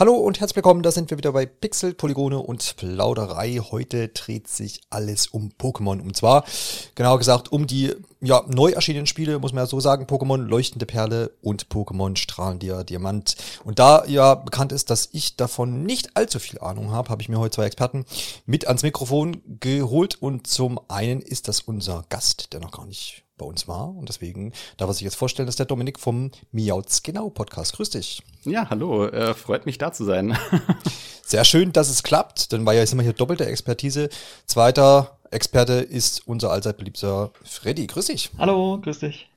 Hallo und herzlich willkommen, da sind wir wieder bei Pixel, Polygone und Plauderei. Heute dreht sich alles um Pokémon. Und zwar, genauer gesagt, um die ja, neu erschienenen Spiele, muss man ja so sagen, Pokémon Leuchtende Perle und Pokémon Strahlender Diamant. Und da ja bekannt ist, dass ich davon nicht allzu viel Ahnung habe, habe ich mir heute zwei Experten mit ans Mikrofon geholt. Und zum einen ist das unser Gast, der noch gar nicht bei uns war. Und deswegen darf er sich jetzt vorstellen, dass der Dominik vom Miauts Genau Podcast. Grüß dich. Ja, hallo. Äh, freut mich da zu sein. Sehr schön, dass es klappt, denn war ja jetzt immer hier doppelte Expertise. Zweiter Experte ist unser allzeit beliebter Freddy. Grüß dich. Hallo, grüß dich.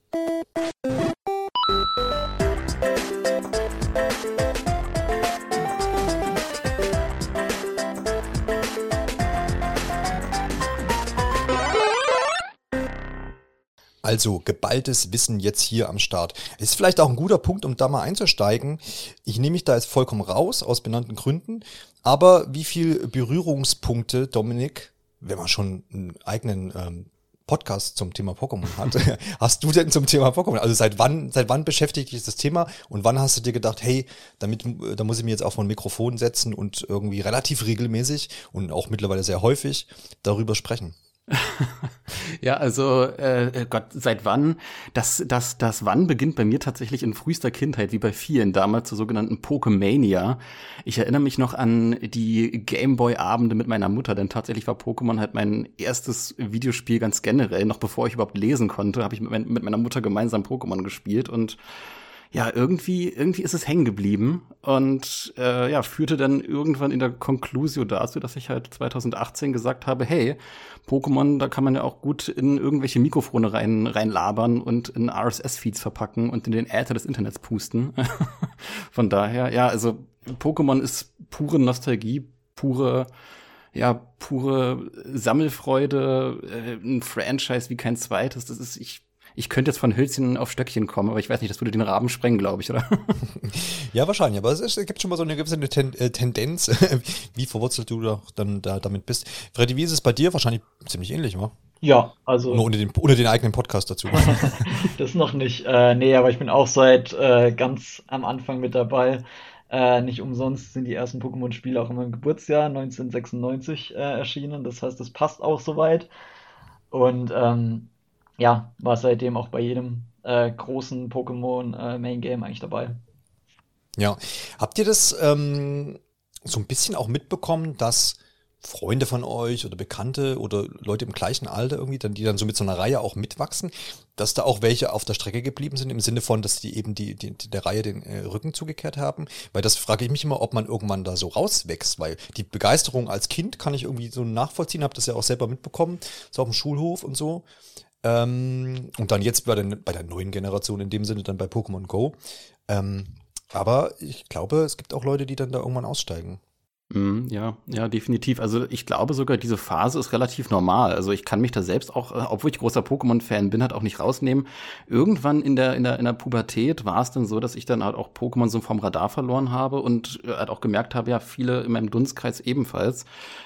Also geballtes Wissen jetzt hier am Start. Ist vielleicht auch ein guter Punkt, um da mal einzusteigen. Ich nehme mich da jetzt vollkommen raus, aus benannten Gründen. Aber wie viel Berührungspunkte, Dominik, wenn man schon einen eigenen ähm, Podcast zum Thema Pokémon hat, hast du denn zum Thema Pokémon? Also seit wann, seit wann beschäftigt dich das Thema und wann hast du dir gedacht, hey, damit, da muss ich mir jetzt auch vor ein Mikrofon setzen und irgendwie relativ regelmäßig und auch mittlerweile sehr häufig darüber sprechen? ja, also äh, äh, Gott, seit wann? Das, das, das Wann beginnt bei mir tatsächlich in frühester Kindheit, wie bei vielen damals zur sogenannten Pokemania. Ich erinnere mich noch an die Gameboy-Abende mit meiner Mutter, denn tatsächlich war Pokémon halt mein erstes Videospiel ganz generell. Noch bevor ich überhaupt lesen konnte, habe ich mit, mit meiner Mutter gemeinsam Pokémon gespielt und ja, irgendwie, irgendwie ist es hängen geblieben und äh, ja, führte dann irgendwann in der Conclusio dazu, dass ich halt 2018 gesagt habe, hey, Pokémon, da kann man ja auch gut in irgendwelche Mikrofone rein, reinlabern und in RSS-Feeds verpacken und in den Äther des Internets pusten. Von daher, ja, also Pokémon ist pure Nostalgie, pure ja, pure Sammelfreude, äh, ein Franchise wie kein zweites. Das ist, ich ich könnte jetzt von Hölzchen auf Stöckchen kommen, aber ich weiß nicht, das würde den Rahmen sprengen, glaube ich, oder? ja, wahrscheinlich, aber es, ist, es, gibt schon mal so eine gewisse Ten äh, Tendenz, wie verwurzelt du doch dann da damit bist. Freddy, wie ist es bei dir? Wahrscheinlich ziemlich ähnlich, wa? Ja, also. Nur unter den, unter den eigenen Podcast dazu. das noch nicht. Äh, nee, aber ich bin auch seit äh, ganz am Anfang mit dabei. Äh, nicht umsonst sind die ersten Pokémon-Spiele auch in meinem Geburtsjahr 1996 äh, erschienen. Das heißt, das passt auch soweit. Und ähm, ja, war seitdem auch bei jedem äh, großen Pokémon äh, Main Game eigentlich dabei. Ja, habt ihr das ähm, so ein bisschen auch mitbekommen, dass Freunde von euch oder Bekannte oder Leute im gleichen Alter irgendwie, dann, die dann so mit so einer Reihe auch mitwachsen, dass da auch welche auf der Strecke geblieben sind, im Sinne von, dass die eben die, die, der Reihe den äh, Rücken zugekehrt haben. Weil das frage ich mich immer, ob man irgendwann da so rauswächst, weil die Begeisterung als Kind kann ich irgendwie so nachvollziehen, habe das ja auch selber mitbekommen, so auf dem Schulhof und so. Ähm, und dann jetzt bei der, bei der neuen Generation, in dem Sinne dann bei Pokémon Go. Ähm, aber ich glaube, es gibt auch Leute, die dann da irgendwann aussteigen. Mm, ja, ja, definitiv. Also ich glaube sogar, diese Phase ist relativ normal. Also ich kann mich da selbst auch, äh, obwohl ich großer Pokémon-Fan bin, halt auch nicht rausnehmen. Irgendwann in der, in der, in der Pubertät war es dann so, dass ich dann halt auch Pokémon so vom Radar verloren habe und äh, halt auch gemerkt habe, ja, viele in meinem Dunstkreis ebenfalls.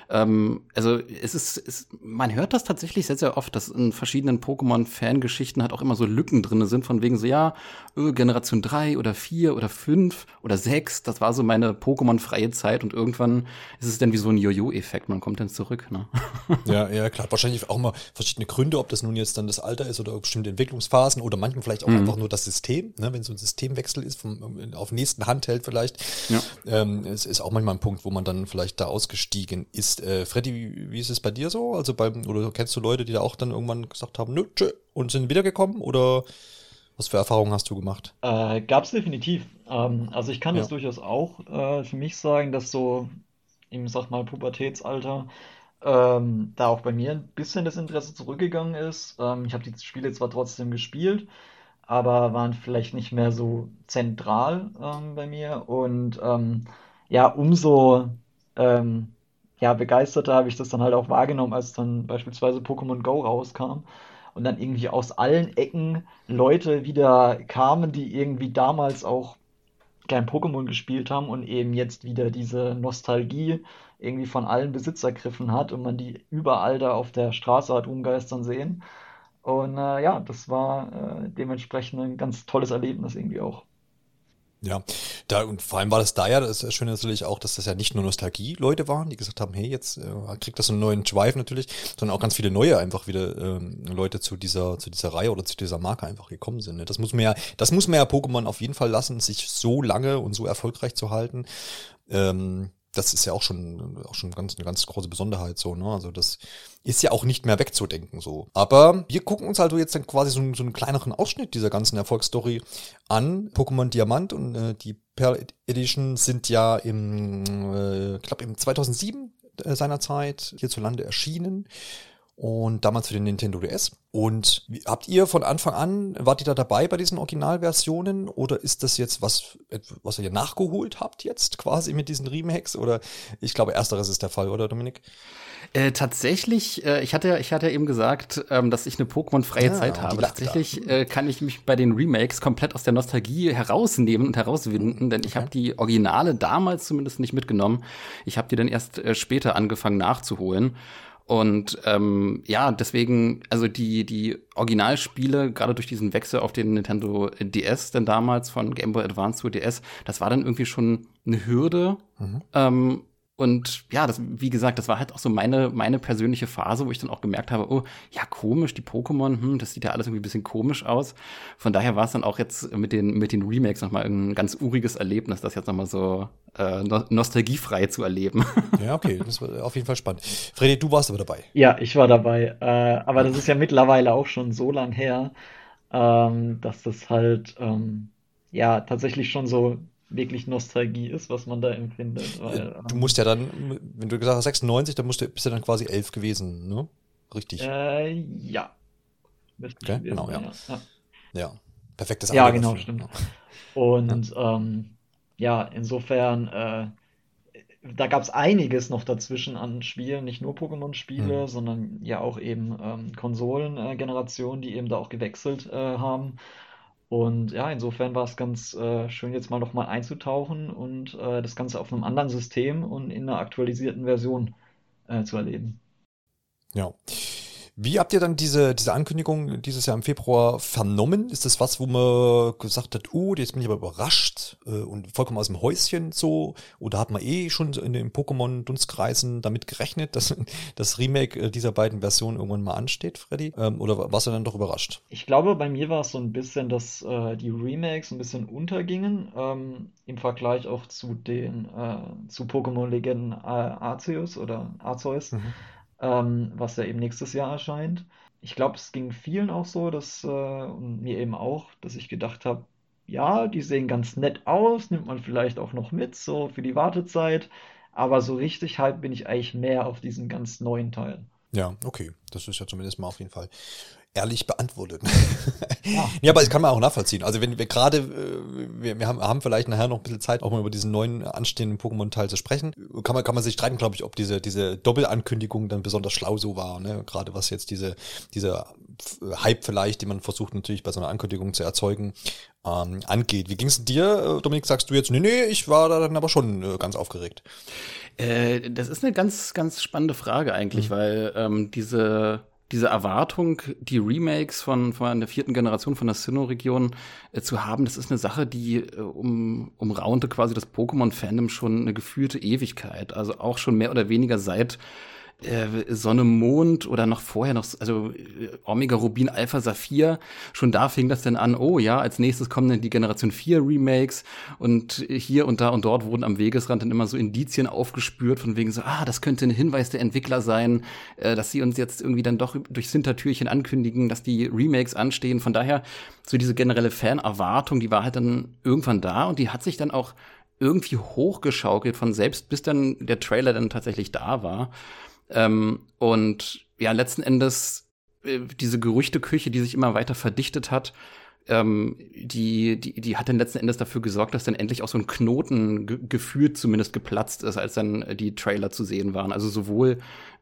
Ähm, also es ist, es, man hört das tatsächlich sehr, sehr oft, dass in verschiedenen Pokémon-Fangeschichten halt auch immer so Lücken drin sind, von wegen so, ja, öh, Generation drei oder vier oder fünf oder sechs, das war so meine Pokémon-freie Zeit und irgendwann ist es dann wie so ein Jojo-Effekt, man kommt dann zurück. Ne? Ja, ja, klar. Wahrscheinlich auch mal verschiedene Gründe, ob das nun jetzt dann das Alter ist oder bestimmte Entwicklungsphasen oder manchmal vielleicht auch mhm. einfach nur das System, ne? wenn so ein Systemwechsel ist, vom, auf nächsten Handheld vielleicht. Ja. Ähm, es ist auch manchmal ein Punkt, wo man dann vielleicht da ausgestiegen ist. Äh, Freddy, wie, wie ist es bei dir so? Also beim, oder kennst du Leute, die da auch dann irgendwann gesagt haben, nö, tschö, und sind wiedergekommen oder was für Erfahrungen hast du gemacht? Äh, Gab es definitiv. Ähm, also ich kann ja. das durchaus auch äh, für mich sagen, dass so im, sag mal, Pubertätsalter, ähm, da auch bei mir ein bisschen das Interesse zurückgegangen ist. Ähm, ich habe die Spiele zwar trotzdem gespielt, aber waren vielleicht nicht mehr so zentral ähm, bei mir. Und ähm, ja, umso ähm, ja, begeisterter habe ich das dann halt auch wahrgenommen, als dann beispielsweise Pokémon Go rauskam. Und dann irgendwie aus allen Ecken Leute wieder kamen, die irgendwie damals auch kein Pokémon gespielt haben und eben jetzt wieder diese Nostalgie irgendwie von allen Besitz ergriffen hat und man die überall da auf der Straße hat umgeistern sehen. Und äh, ja, das war äh, dementsprechend ein ganz tolles Erlebnis irgendwie auch. Ja, da und vor allem war das da ja, das ist ja schön natürlich auch, dass das ja nicht nur Nostalgie-Leute waren, die gesagt haben, hey, jetzt äh, kriegt das einen neuen Drive natürlich, sondern auch ganz viele neue einfach wieder ähm, Leute zu dieser zu dieser Reihe oder zu dieser Marke einfach gekommen sind. Ne? Das muss man ja, das muss man ja Pokémon auf jeden Fall lassen, sich so lange und so erfolgreich zu halten. Ähm, das ist ja auch schon, auch schon ganz, eine ganz große Besonderheit so, ne? Also das ist ja auch nicht mehr wegzudenken so. Aber wir gucken uns also jetzt dann quasi so, so einen kleineren Ausschnitt dieser ganzen Erfolgsstory an. Pokémon Diamant und äh, die Pearl Edition sind ja im, äh, glaube im 2007 äh, seinerzeit hierzulande erschienen und damals für den Nintendo DS. Und wie, habt ihr von Anfang an, wart ihr da dabei bei diesen Originalversionen oder ist das jetzt was, was ihr nachgeholt habt jetzt quasi mit diesen Remakes? Oder ich glaube, ersteres ist der Fall, oder Dominik? Äh, tatsächlich, äh, ich hatte ich hatte eben gesagt, ähm, dass ich eine Pokémon-freie ja, Zeit habe. Tatsächlich äh, kann ich mich bei den Remakes komplett aus der Nostalgie herausnehmen und herauswinden, denn ich okay. habe die Originale damals zumindest nicht mitgenommen. Ich habe die dann erst äh, später angefangen nachzuholen. Und ähm, ja, deswegen, also die, die Originalspiele, gerade durch diesen Wechsel auf den Nintendo DS, denn damals von Game Boy Advance zu DS, das war dann irgendwie schon eine Hürde. Mhm. Ähm, und ja, das, wie gesagt, das war halt auch so meine, meine persönliche Phase, wo ich dann auch gemerkt habe, oh, ja, komisch, die Pokémon, hm, das sieht ja alles irgendwie ein bisschen komisch aus. Von daher war es dann auch jetzt mit den, mit den Remakes nochmal ein ganz uriges Erlebnis, das jetzt nochmal so äh, no nostalgiefrei zu erleben. Ja, okay, das war auf jeden Fall spannend. Freddy, du warst aber dabei. Ja, ich war dabei. Äh, aber das ist ja mittlerweile auch schon so lang her, ähm, dass das halt, ähm, ja, tatsächlich schon so wirklich Nostalgie ist, was man da empfindet. Weil, du musst ja dann, wenn du gesagt hast 96, dann musst du, bist du dann quasi elf gewesen, ne? Richtig. Äh, ja. Okay, genau, ja. ja. Ja, perfektes Ja, genau, dafür. stimmt. Und ja, ähm, ja insofern, äh, da gab es einiges noch dazwischen an Spielen, nicht nur Pokémon-Spiele, mhm. sondern ja auch eben ähm, Konsolengenerationen, die eben da auch gewechselt äh, haben. Und ja, insofern war es ganz äh, schön, jetzt mal nochmal einzutauchen und äh, das Ganze auf einem anderen System und in einer aktualisierten Version äh, zu erleben. Ja. Wie habt ihr dann diese, diese Ankündigung dieses Jahr im Februar vernommen? Ist das was, wo man gesagt hat, oh, jetzt bin ich aber überrascht äh, und vollkommen aus dem Häuschen so? Oder hat man eh schon in den Pokémon-Dunstkreisen damit gerechnet, dass das Remake äh, dieser beiden Versionen irgendwann mal ansteht, Freddy? Ähm, oder warst du dann doch überrascht? Ich glaube, bei mir war es so ein bisschen, dass äh, die Remakes ein bisschen untergingen ähm, im Vergleich auch zu den äh, zu Pokémon-Legenden äh, Arceus oder Arceus. Mhm ähm, was ja eben nächstes Jahr erscheint. Ich glaube, es ging vielen auch so, dass, äh, und mir eben auch, dass ich gedacht habe, ja, die sehen ganz nett aus, nimmt man vielleicht auch noch mit, so für die Wartezeit. Aber so richtig halt bin ich eigentlich mehr auf diesen ganz neuen Teilen. Ja, okay. Das ist ja zumindest mal auf jeden Fall ehrlich beantwortet. Ja. ja, aber das kann man auch nachvollziehen. Also wenn wir gerade, äh, wir, wir haben, haben vielleicht nachher noch ein bisschen Zeit, auch mal über diesen neuen anstehenden Pokémon-Teil zu sprechen. Kann man, kann man sich streiten, glaube ich, ob diese, diese Doppelankündigung dann besonders schlau so war, ne? Gerade was jetzt diese, dieser Hype vielleicht, den man versucht natürlich bei so einer Ankündigung zu erzeugen, ähm, angeht. Wie ging es dir, äh, Dominik? Sagst du jetzt, nee, nee, ich war da dann aber schon äh, ganz aufgeregt. Äh, das ist eine ganz, ganz spannende Frage eigentlich, mhm. weil ähm, diese diese Erwartung, die Remakes von, von der vierten Generation von der Sinnoh-Region äh, zu haben, das ist eine Sache, die äh, um, umraunte quasi das Pokémon-Fandom schon eine gefühlte Ewigkeit. Also auch schon mehr oder weniger seit äh, Sonne, Mond oder noch vorher noch, also äh, Omega Rubin, Alpha Saphir, schon da fing das dann an, oh ja, als nächstes kommen dann die Generation 4 Remakes und hier und da und dort wurden am Wegesrand dann immer so Indizien aufgespürt, von wegen so, ah, das könnte ein Hinweis der Entwickler sein, äh, dass sie uns jetzt irgendwie dann doch durchs Hintertürchen ankündigen, dass die Remakes anstehen. Von daher, so diese generelle Fanerwartung, die war halt dann irgendwann da und die hat sich dann auch irgendwie hochgeschaukelt von selbst, bis dann der Trailer dann tatsächlich da war. Ähm, und ja, letzten Endes äh, diese Gerüchteküche, die sich immer weiter verdichtet hat, ähm, die, die, die hat dann letzten Endes dafür gesorgt, dass dann endlich auch so ein Knoten gefühlt zumindest geplatzt ist, als dann die Trailer zu sehen waren. Also sowohl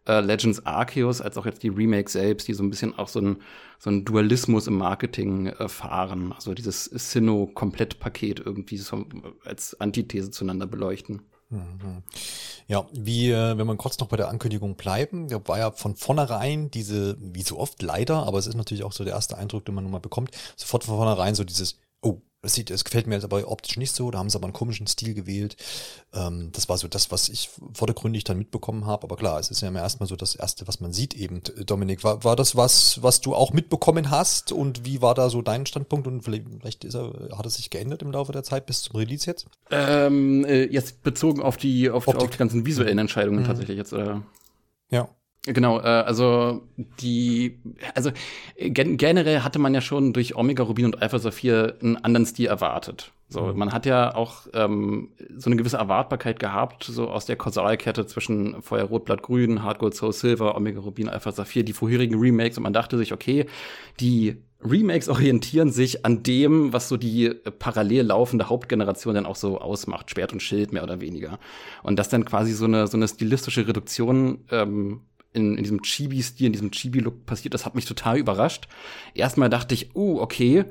äh, Legends Arceus als auch jetzt die Remake selbst, die so ein bisschen auch so ein, so ein Dualismus im Marketing äh, fahren. Also dieses Sinnoh-Komplettpaket irgendwie so als Antithese zueinander beleuchten. Mhm. Ja, wie, wenn man kurz noch bei der Ankündigung bleiben, da war ja von vornherein diese, wie so oft leider, aber es ist natürlich auch so der erste Eindruck, den man nun mal bekommt, sofort von vornherein so dieses, Das, sieht, das gefällt mir jetzt aber optisch nicht so, da haben sie aber einen komischen Stil gewählt. Ähm, das war so das, was ich vordergründig dann mitbekommen habe. Aber klar, es ist ja immer erstmal so das Erste, was man sieht eben. Dominik, war, war das was, was du auch mitbekommen hast? Und wie war da so dein Standpunkt? Und vielleicht ist er, hat es sich geändert im Laufe der Zeit bis zum Release jetzt? Ähm, äh, jetzt bezogen auf die, auf, auf die ganzen visuellen Entscheidungen mhm. tatsächlich jetzt, oder? Ja. Genau, äh, also die, also gen generell hatte man ja schon durch Omega Rubin und Alpha Saphir einen anderen Stil erwartet. So, mhm. man hat ja auch ähm, so eine gewisse Erwartbarkeit gehabt, so aus der Kausalkette zwischen Feuer Rot, Blatt Grün, Hard Gold, Soul Silver, Omega Rubin, Alpha Saphir, die vorherigen Remakes und man dachte sich, okay, die Remakes orientieren sich an dem, was so die äh, parallel laufende Hauptgeneration dann auch so ausmacht, Schwert und Schild mehr oder weniger. Und das dann quasi so eine, so eine stilistische Reduktion ähm, in, in diesem Chibi-Stil, in diesem Chibi-Look passiert, das hat mich total überrascht. Erstmal dachte ich, oh, okay,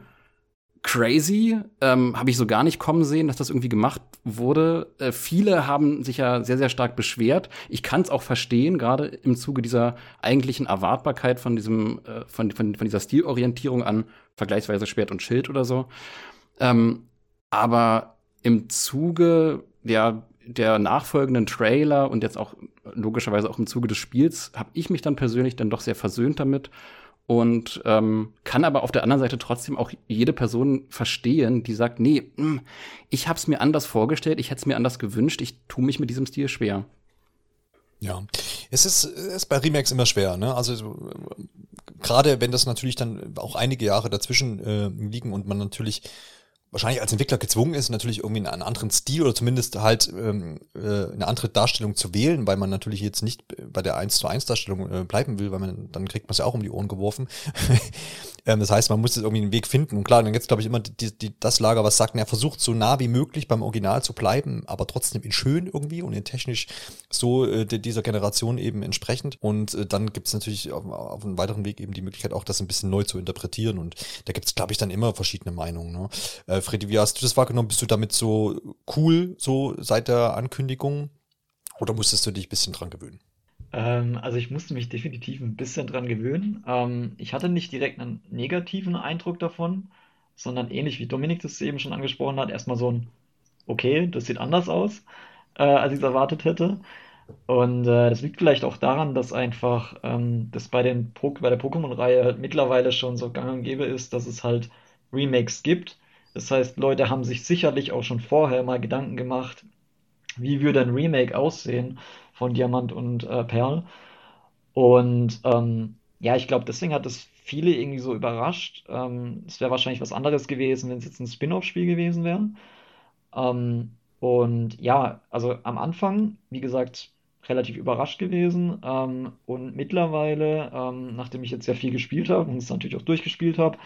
crazy, ähm, habe ich so gar nicht kommen sehen, dass das irgendwie gemacht wurde. Äh, viele haben sich ja sehr, sehr stark beschwert. Ich kann es auch verstehen, gerade im Zuge dieser eigentlichen Erwartbarkeit von diesem, äh, von, von, von dieser Stilorientierung an vergleichsweise Schwert und Schild oder so. Ähm, aber im Zuge der der nachfolgenden Trailer und jetzt auch logischerweise auch im Zuge des Spiels habe ich mich dann persönlich dann doch sehr versöhnt damit und ähm, kann aber auf der anderen Seite trotzdem auch jede Person verstehen, die sagt, nee, hm, ich habe es mir anders vorgestellt, ich hätte es mir anders gewünscht, ich tue mich mit diesem Stil schwer. Ja, es ist, ist bei Remakes immer schwer, ne? Also gerade wenn das natürlich dann auch einige Jahre dazwischen äh, liegen und man natürlich wahrscheinlich als Entwickler gezwungen ist, natürlich irgendwie einen anderen Stil oder zumindest halt ähm, äh, eine andere Darstellung zu wählen, weil man natürlich jetzt nicht bei der 1 zu 1 Darstellung äh, bleiben will, weil man dann kriegt man es ja auch um die Ohren geworfen. ähm, das heißt, man muss jetzt irgendwie einen Weg finden. Und klar, dann gibt es, glaube ich, immer die, die, das Lager, was sagt, er versucht so nah wie möglich beim Original zu bleiben, aber trotzdem in schön irgendwie und in technisch so äh, dieser Generation eben entsprechend. Und äh, dann gibt es natürlich auf, auf einem weiteren Weg eben die Möglichkeit, auch das ein bisschen neu zu interpretieren. Und da gibt es, glaube ich, dann immer verschiedene Meinungen. Ne? Äh, Freddy, wie hast du das wahrgenommen? Bist du damit so cool, so seit der Ankündigung? Oder musstest du dich ein bisschen dran gewöhnen? Ähm, also ich musste mich definitiv ein bisschen dran gewöhnen. Ähm, ich hatte nicht direkt einen negativen Eindruck davon, sondern ähnlich wie Dominik das eben schon angesprochen hat, erstmal so ein, okay, das sieht anders aus, äh, als ich es erwartet hätte. Und äh, das liegt vielleicht auch daran, dass einfach ähm, das bei, den bei der Pokémon-Reihe halt mittlerweile schon so gang und gäbe ist, dass es halt Remakes gibt das heißt, Leute haben sich sicherlich auch schon vorher mal Gedanken gemacht, wie würde ein Remake aussehen von Diamant und äh, Perl. Und ähm, ja, ich glaube, deswegen hat es viele irgendwie so überrascht. Ähm, es wäre wahrscheinlich was anderes gewesen, wenn es jetzt ein Spin-off-Spiel gewesen wäre. Ähm, und ja, also am Anfang, wie gesagt, relativ überrascht gewesen. Ähm, und mittlerweile, ähm, nachdem ich jetzt sehr viel gespielt habe und es natürlich auch durchgespielt habe,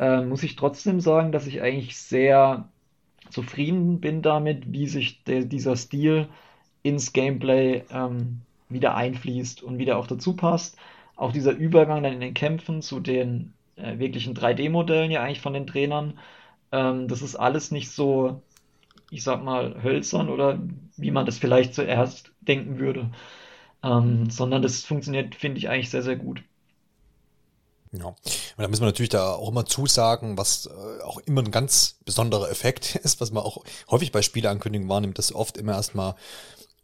äh, muss ich trotzdem sagen, dass ich eigentlich sehr zufrieden bin damit, wie sich der, dieser Stil ins Gameplay ähm, wieder einfließt und wieder auch dazu passt. Auch dieser Übergang dann in den Kämpfen zu den äh, wirklichen 3D-Modellen ja eigentlich von den Trainern, ähm, das ist alles nicht so, ich sag mal, hölzern oder wie man das vielleicht zuerst denken würde, ähm, sondern das funktioniert, finde ich, eigentlich sehr, sehr gut. Ja, und da müssen wir natürlich da auch immer zusagen, was äh, auch immer ein ganz besonderer Effekt ist, was man auch häufig bei Spieleankündigungen wahrnimmt, dass oft immer erstmal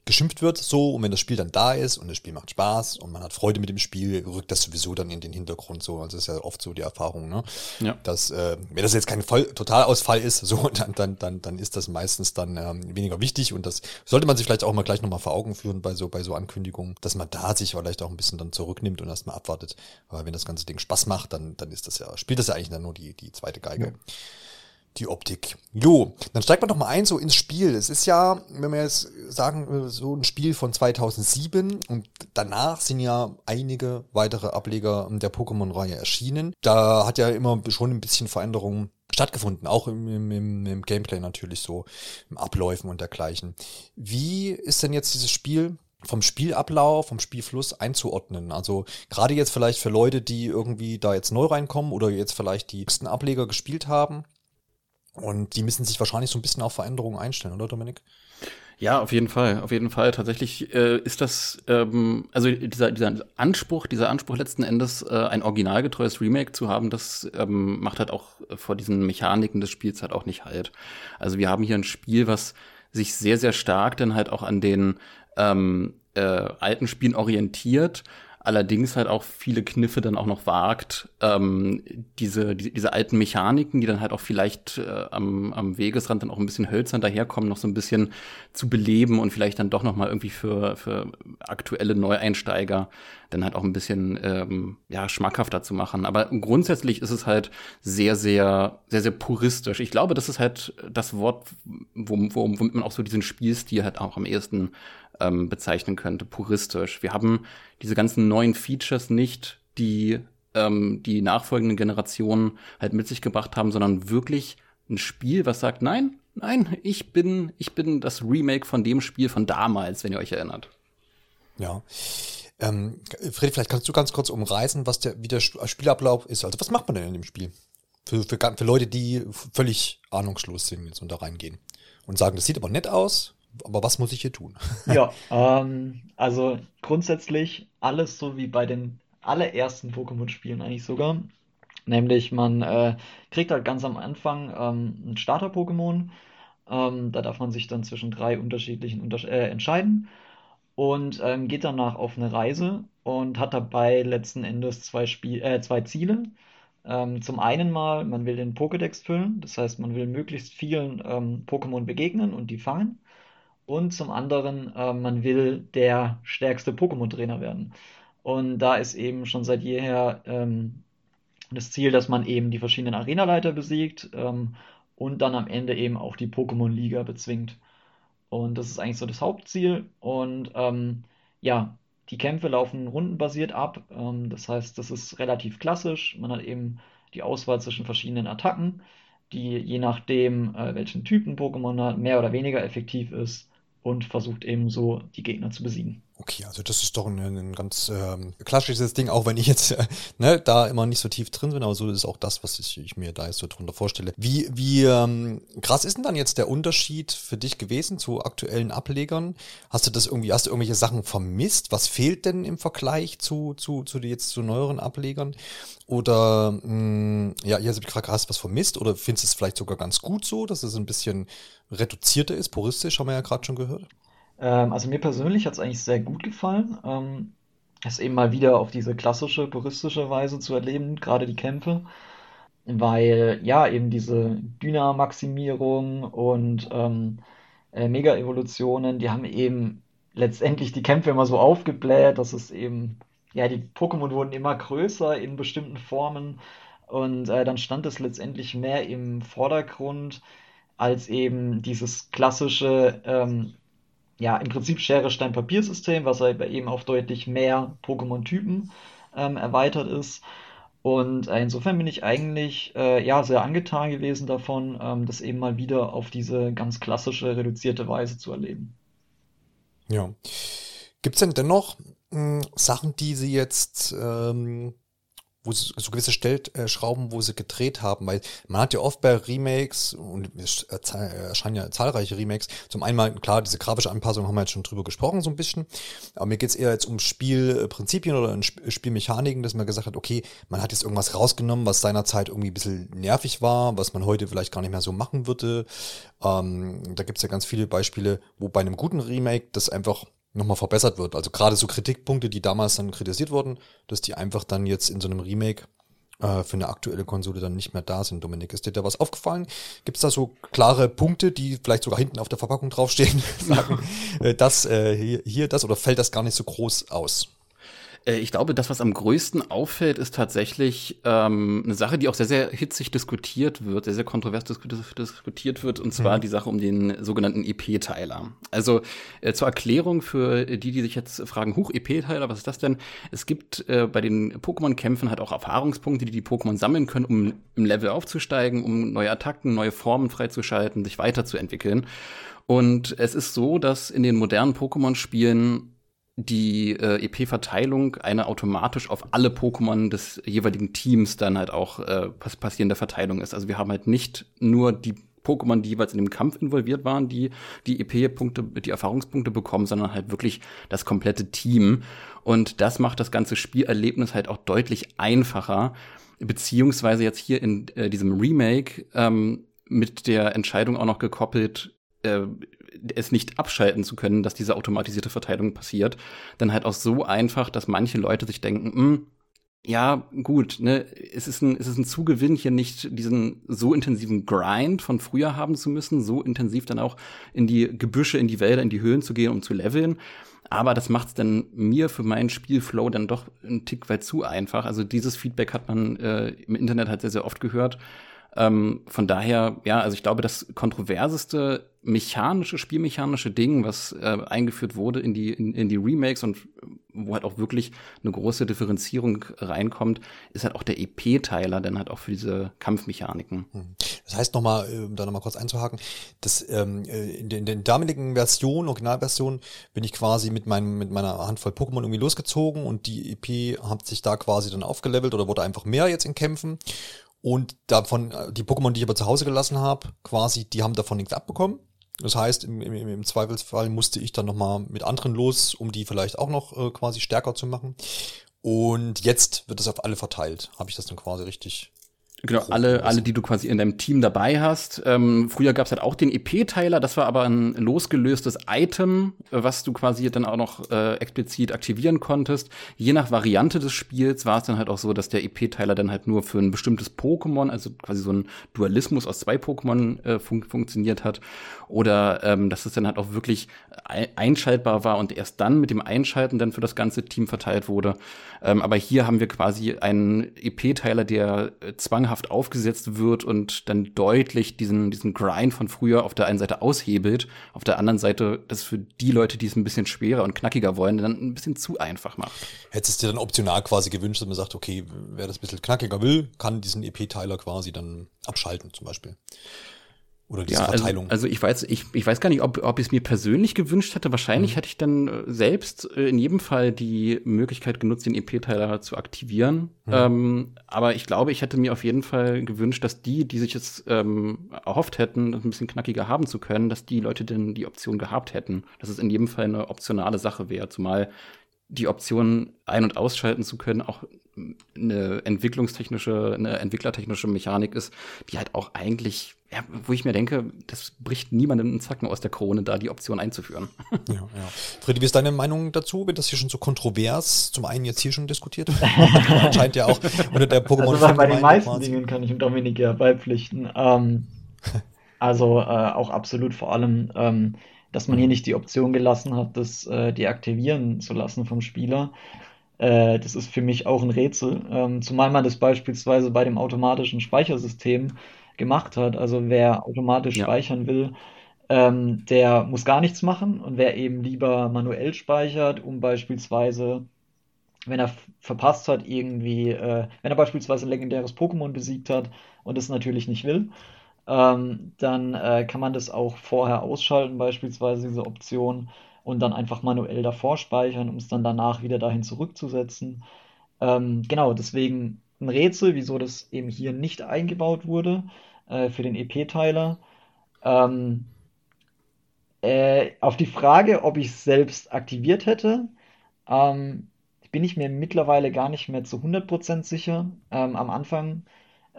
geschimpft wird, so, und wenn das Spiel dann da ist und das Spiel macht Spaß und man hat Freude mit dem Spiel, rückt das sowieso dann in den Hintergrund so. Also das ist ja oft so die Erfahrung, ne? Ja. Dass, äh, wenn das jetzt kein Voll Totalausfall ist, so, dann, dann, dann, dann ist das meistens dann ähm, weniger wichtig und das sollte man sich vielleicht auch mal gleich nochmal vor Augen führen bei so, bei so Ankündigungen, dass man da sich vielleicht auch ein bisschen dann zurücknimmt und erstmal abwartet. Aber wenn das ganze Ding Spaß macht, dann, dann ist das ja, spielt das ja eigentlich dann nur die, die zweite Geige. Ja die Optik. Jo, dann steigt man doch mal ein so ins Spiel. Es ist ja, wenn wir jetzt sagen, so ein Spiel von 2007 und danach sind ja einige weitere Ableger der Pokémon-Reihe erschienen. Da hat ja immer schon ein bisschen Veränderung stattgefunden, auch im, im, im Gameplay natürlich so, im Abläufen und dergleichen. Wie ist denn jetzt dieses Spiel vom Spielablauf, vom Spielfluss einzuordnen. Also gerade jetzt vielleicht für Leute, die irgendwie da jetzt neu reinkommen oder jetzt vielleicht die nächsten Ableger gespielt haben. Und die müssen sich wahrscheinlich so ein bisschen auf Veränderungen einstellen, oder Dominik? Ja, auf jeden Fall, auf jeden Fall. Tatsächlich äh, ist das, ähm, also dieser, dieser Anspruch, dieser Anspruch letzten Endes, äh, ein originalgetreues Remake zu haben, das ähm, macht halt auch vor diesen Mechaniken des Spiels halt auch nicht halt. Also wir haben hier ein Spiel, was sich sehr, sehr stark dann halt auch an den ähm, äh, alten Spielen orientiert, allerdings halt auch viele Kniffe dann auch noch wagt, ähm, diese, die, diese alten Mechaniken, die dann halt auch vielleicht äh, am, am Wegesrand dann auch ein bisschen hölzern daherkommen, noch so ein bisschen zu beleben und vielleicht dann doch noch mal irgendwie für, für aktuelle Neueinsteiger dann halt auch ein bisschen ähm, ja, schmackhafter zu machen. Aber grundsätzlich ist es halt sehr, sehr, sehr, sehr puristisch. Ich glaube, das ist halt das Wort, womit man auch so diesen Spielstil halt auch am ehesten ähm, bezeichnen könnte, puristisch. Wir haben diese ganzen neuen Features nicht, die ähm, die nachfolgenden Generationen halt mit sich gebracht haben, sondern wirklich ein Spiel, was sagt, nein, nein, ich bin, ich bin das Remake von dem Spiel von damals, wenn ihr euch erinnert. Ja. Ähm, Freddy, vielleicht kannst du ganz kurz umreißen, was der, wie der Spielablauf ist. Also was macht man denn in dem Spiel? Für, für, für Leute, die völlig ahnungslos sind jetzt und da reingehen und sagen, das sieht aber nett aus, aber was muss ich hier tun? Ja, ähm, also grundsätzlich alles so wie bei den allerersten Pokémon-Spielen eigentlich sogar. Nämlich man äh, kriegt halt ganz am Anfang ähm, ein Starter-Pokémon. Ähm, da darf man sich dann zwischen drei unterschiedlichen Unters äh, entscheiden und ähm, geht danach auf eine Reise und hat dabei letzten Endes zwei, Spiel äh, zwei Ziele. Ähm, zum einen mal, man will den Pokédex füllen, das heißt, man will möglichst vielen ähm, Pokémon begegnen und die fangen. Und zum anderen, äh, man will der stärkste Pokémon-Trainer werden. Und da ist eben schon seit jeher ähm, das Ziel, dass man eben die verschiedenen Arenaleiter besiegt ähm, und dann am Ende eben auch die Pokémon-Liga bezwingt. Und das ist eigentlich so das Hauptziel. Und ähm, ja, die Kämpfe laufen rundenbasiert ab. Ähm, das heißt, das ist relativ klassisch. Man hat eben die Auswahl zwischen verschiedenen Attacken, die je nachdem, äh, welchen Typen Pokémon hat, mehr oder weniger effektiv ist und versucht eben so die Gegner zu besiegen. Okay, also das ist doch ein, ein ganz ähm, klassisches Ding, auch wenn ich jetzt äh, ne, da immer nicht so tief drin bin, aber so ist auch das, was ich, ich mir da jetzt so drunter vorstelle. Wie, wie ähm, krass ist denn dann jetzt der Unterschied für dich gewesen zu aktuellen Ablegern? Hast du das irgendwie, hast du irgendwelche Sachen vermisst? Was fehlt denn im Vergleich zu, zu, zu jetzt zu neueren Ablegern? Oder mh, hm, ja, du gerade hast was vermisst oder findest du es vielleicht sogar ganz gut so, dass es ein bisschen reduzierter ist, puristisch, haben wir ja gerade schon gehört? Ähm, also mir persönlich hat es eigentlich sehr gut gefallen, ähm, es eben mal wieder auf diese klassische, puristische Weise zu erleben, gerade die Kämpfe, weil ja eben diese Dyna-Maximierung und ähm, äh, Mega-Evolutionen, die haben eben letztendlich die Kämpfe immer so aufgebläht, dass es eben, ja, die Pokémon wurden immer größer in bestimmten Formen und äh, dann stand es letztendlich mehr im Vordergrund als eben dieses klassische ähm, ja, im Prinzip Schere-Stein-Papier-System, was halt bei eben auf deutlich mehr Pokémon-Typen ähm, erweitert ist. Und äh, insofern bin ich eigentlich äh, ja sehr angetan gewesen davon, ähm, das eben mal wieder auf diese ganz klassische, reduzierte Weise zu erleben. Ja. Gibt es denn dennoch mh, hm, Sachen, die Sie jetzt ähm, wo sie, so gewisse Stellschrauben, wo sie gedreht haben, weil man hat ja oft bei Remakes, und es erscheinen ja zahlreiche Remakes, zum einen klar, diese grafische Anpassung haben wir jetzt schon drüber gesprochen, so ein bisschen, aber mir geht's eher jetzt um Spielprinzipien oder Spielmechaniken, dass man gesagt hat, okay, man hat jetzt irgendwas rausgenommen, was seinerzeit irgendwie ein bisschen nervig war, was man heute vielleicht gar nicht mehr so machen würde. Ähm, da gibt's ja ganz viele Beispiele, wo bei einem guten Remake das einfach nochmal verbessert wird. Also gerade so Kritikpunkte, die damals dann kritisiert wurden, dass die einfach dann jetzt in so einem Remake äh, für eine aktuelle Konsole dann nicht mehr da sind. Dominik, ist dir da was aufgefallen? Gibt es da so klare Punkte, die vielleicht sogar hinten auf der Verpackung draufstehen, sagen, äh, das äh, hier, hier das oder fällt das gar nicht so groß aus? Äh, ich glaube, das, was am größten auffällt, ist tatsächlich ähm, eine Sache, die auch sehr, sehr hitzig diskutiert wird, sehr, sehr kontrovers disku diskutiert wird, und zwar mhm. die Sache um den sogenannten EP-Teiler. Also äh, zur Erklärung für die, die sich jetzt fragen, Huch, EP-Teiler, was ist das denn? Es gibt äh, bei den Pokémon-Kämpfen halt auch Erfahrungspunkte, die die Pokémon sammeln können, um im Level aufzusteigen, um neue Attacken, neue Formen freizuschalten, sich weiterzuentwickeln. Und es ist so, dass in den modernen Pokémon-Spielen die äh, EP-Verteilung eine automatisch auf alle Pokémon des jeweiligen Teams dann halt auch äh, passierende Verteilung ist. Also wir haben halt nicht nur die Pokémon, die jeweils in dem Kampf involviert waren, die die EP-Punkte, die Erfahrungspunkte bekommen, sondern halt wirklich das komplette Team. Und das macht das ganze Spielerlebnis halt auch deutlich einfacher, beziehungsweise jetzt hier in äh, diesem Remake ähm, mit der Entscheidung auch noch gekoppelt, äh, es nicht abschalten zu können, dass diese automatisierte Verteilung passiert, dann halt auch so einfach, dass manche Leute sich denken, mh, hm, ja, gut, ne, es ist ein, es ist ein Zugewinn, hier nicht diesen so intensiven Grind von früher haben zu müssen, so intensiv dann auch in die Gebüsche, in die Wälder, in die Höhen zu gehen, um zu leveln. Aber das macht es dann mir für meinen Spielflow dann doch einen Tick weit zu einfach. Also dieses Feedback hat man äh, im Internet halt sehr, sehr oft gehört. Ähm, von daher, ja, also ich glaube, das kontroverseste mechanische, spielmechanische Ding, was äh, eingeführt wurde in die, in, in die Remakes und wo halt auch wirklich eine große Differenzierung reinkommt, ist halt auch der EP-Teiler, dann halt auch für diese Kampfmechaniken. Hm. Das heißt nochmal, äh, um da nochmal kurz einzuhaken, dass ähm, äh, in, den, in den damaligen Versionen, Originalversionen, bin ich quasi mit meinem, mit meiner Handvoll Pokémon irgendwie losgezogen und die EP hat sich da quasi dann aufgelevelt oder wurde einfach mehr jetzt in Kämpfen. Und davon, äh, die Pokémon, die ich aber zu Hause gelassen habe, quasi, die haben davon nichts abbekommen. Das heißt, im, im, im Zweifelsfall musste ich dann nochmal mit anderen los, um die vielleicht auch noch äh, quasi stärker zu machen. Und jetzt wird es auf alle verteilt. Habe ich das dann quasi richtig Genau, alle, alle, die du quasi in deinem Team dabei hast. Ähm, früher gab es halt auch den EP-Teiler, das war aber ein losgelöstes Item, äh, was du quasi dann auch noch äh, explizit aktivieren konntest. Je nach Variante des Spiels war es dann halt auch so, dass der EP-Teiler dann halt nur für ein bestimmtes Pokémon, also quasi so ein Dualismus aus zwei Pokémon äh, fun funktioniert hat. Oder ähm, dass es dann halt auch wirklich einschaltbar war und erst dann mit dem Einschalten dann für das ganze Team verteilt wurde. Ähm, aber hier haben wir quasi einen EP-Teiler, der äh, zwanghaft aufgesetzt wird und dann deutlich diesen, diesen Grind von früher auf der einen Seite aushebelt, auf der anderen Seite das für die Leute, die es ein bisschen schwerer und knackiger wollen, dann ein bisschen zu einfach macht. Hättest du dir dann optional quasi gewünscht, dass man sagt, okay, wer das ein bisschen knackiger will, kann diesen EP-Teiler quasi dann abschalten zum Beispiel. Oder diese ja, also, Verteilung. Also, ich weiß, ich, ich weiß gar nicht, ob, ob ich es mir persönlich gewünscht hätte. Wahrscheinlich mhm. hätte ich dann äh, selbst äh, in jedem Fall die Möglichkeit genutzt, den EP-Teiler zu aktivieren. Mhm. Ähm, aber ich glaube, ich hätte mir auf jeden Fall gewünscht, dass die, die sich jetzt ähm, erhofft hätten, das ein bisschen knackiger haben zu können, dass die Leute denn die Option gehabt hätten. Dass es in jedem Fall eine optionale Sache wäre. Zumal die Option ein- und ausschalten zu können auch eine entwicklungstechnische, eine entwicklertechnische Mechanik ist, die halt auch eigentlich, ja, wo ich mir denke, das bricht niemandem einen Zacken aus der Krone, da die Option einzuführen. Ja, ja. Freddy, wie ist deine Meinung dazu? Wird das hier schon so kontrovers zum einen jetzt hier schon diskutiert? Anscheinend ja auch unter der Pokémon. Also bei den meisten quasi. Dingen kann ich Dominik ja beipflichten. Ähm, also äh, auch absolut vor allem, ähm, dass man hier nicht die Option gelassen hat, das äh, deaktivieren zu lassen vom Spieler. Äh, das ist für mich auch ein Rätsel. Ähm, zumal man das beispielsweise bei dem automatischen Speichersystem gemacht hat. Also wer automatisch ja. speichern will, ähm, der muss gar nichts machen. Und wer eben lieber manuell speichert, um beispielsweise, wenn er verpasst hat, irgendwie, äh, wenn er beispielsweise ein legendäres Pokémon besiegt hat und es natürlich nicht will, ähm, dann äh, kann man das auch vorher ausschalten, beispielsweise diese Option und dann einfach manuell davor speichern, um es dann danach wieder dahin zurückzusetzen. Ähm, genau, deswegen ein Rätsel, wieso das eben hier nicht eingebaut wurde äh, für den EP-Teiler. Ähm, äh, auf die Frage, ob ich es selbst aktiviert hätte, ähm, bin ich mir mittlerweile gar nicht mehr zu 100% sicher. Ähm, am Anfang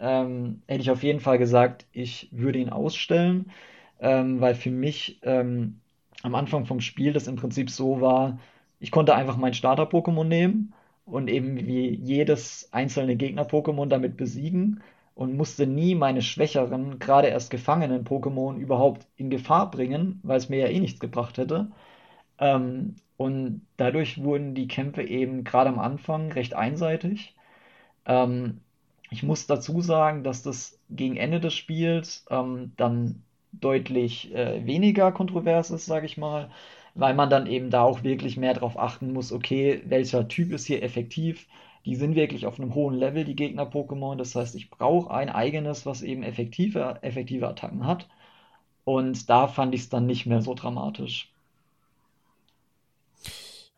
ähm, hätte ich auf jeden Fall gesagt, ich würde ihn ausstellen, ähm, weil für mich ähm, am Anfang vom Spiel das im Prinzip so war, ich konnte einfach mein Starter-Pokémon nehmen und eben wie jedes einzelne Gegner-Pokémon damit besiegen und musste nie meine schwächeren, gerade erst gefangenen Pokémon überhaupt in Gefahr bringen, weil es mir ja eh nichts gebracht hätte. Ähm, und dadurch wurden die Kämpfe eben gerade am Anfang recht einseitig. Ähm, ich muss dazu sagen, dass das gegen Ende des Spiels ähm, dann deutlich äh, weniger kontrovers ist, sage ich mal, weil man dann eben da auch wirklich mehr darauf achten muss, okay, welcher Typ ist hier effektiv. Die sind wirklich auf einem hohen Level, die Gegner-Pokémon. Das heißt, ich brauche ein eigenes, was eben effektive, effektive Attacken hat. Und da fand ich es dann nicht mehr so dramatisch.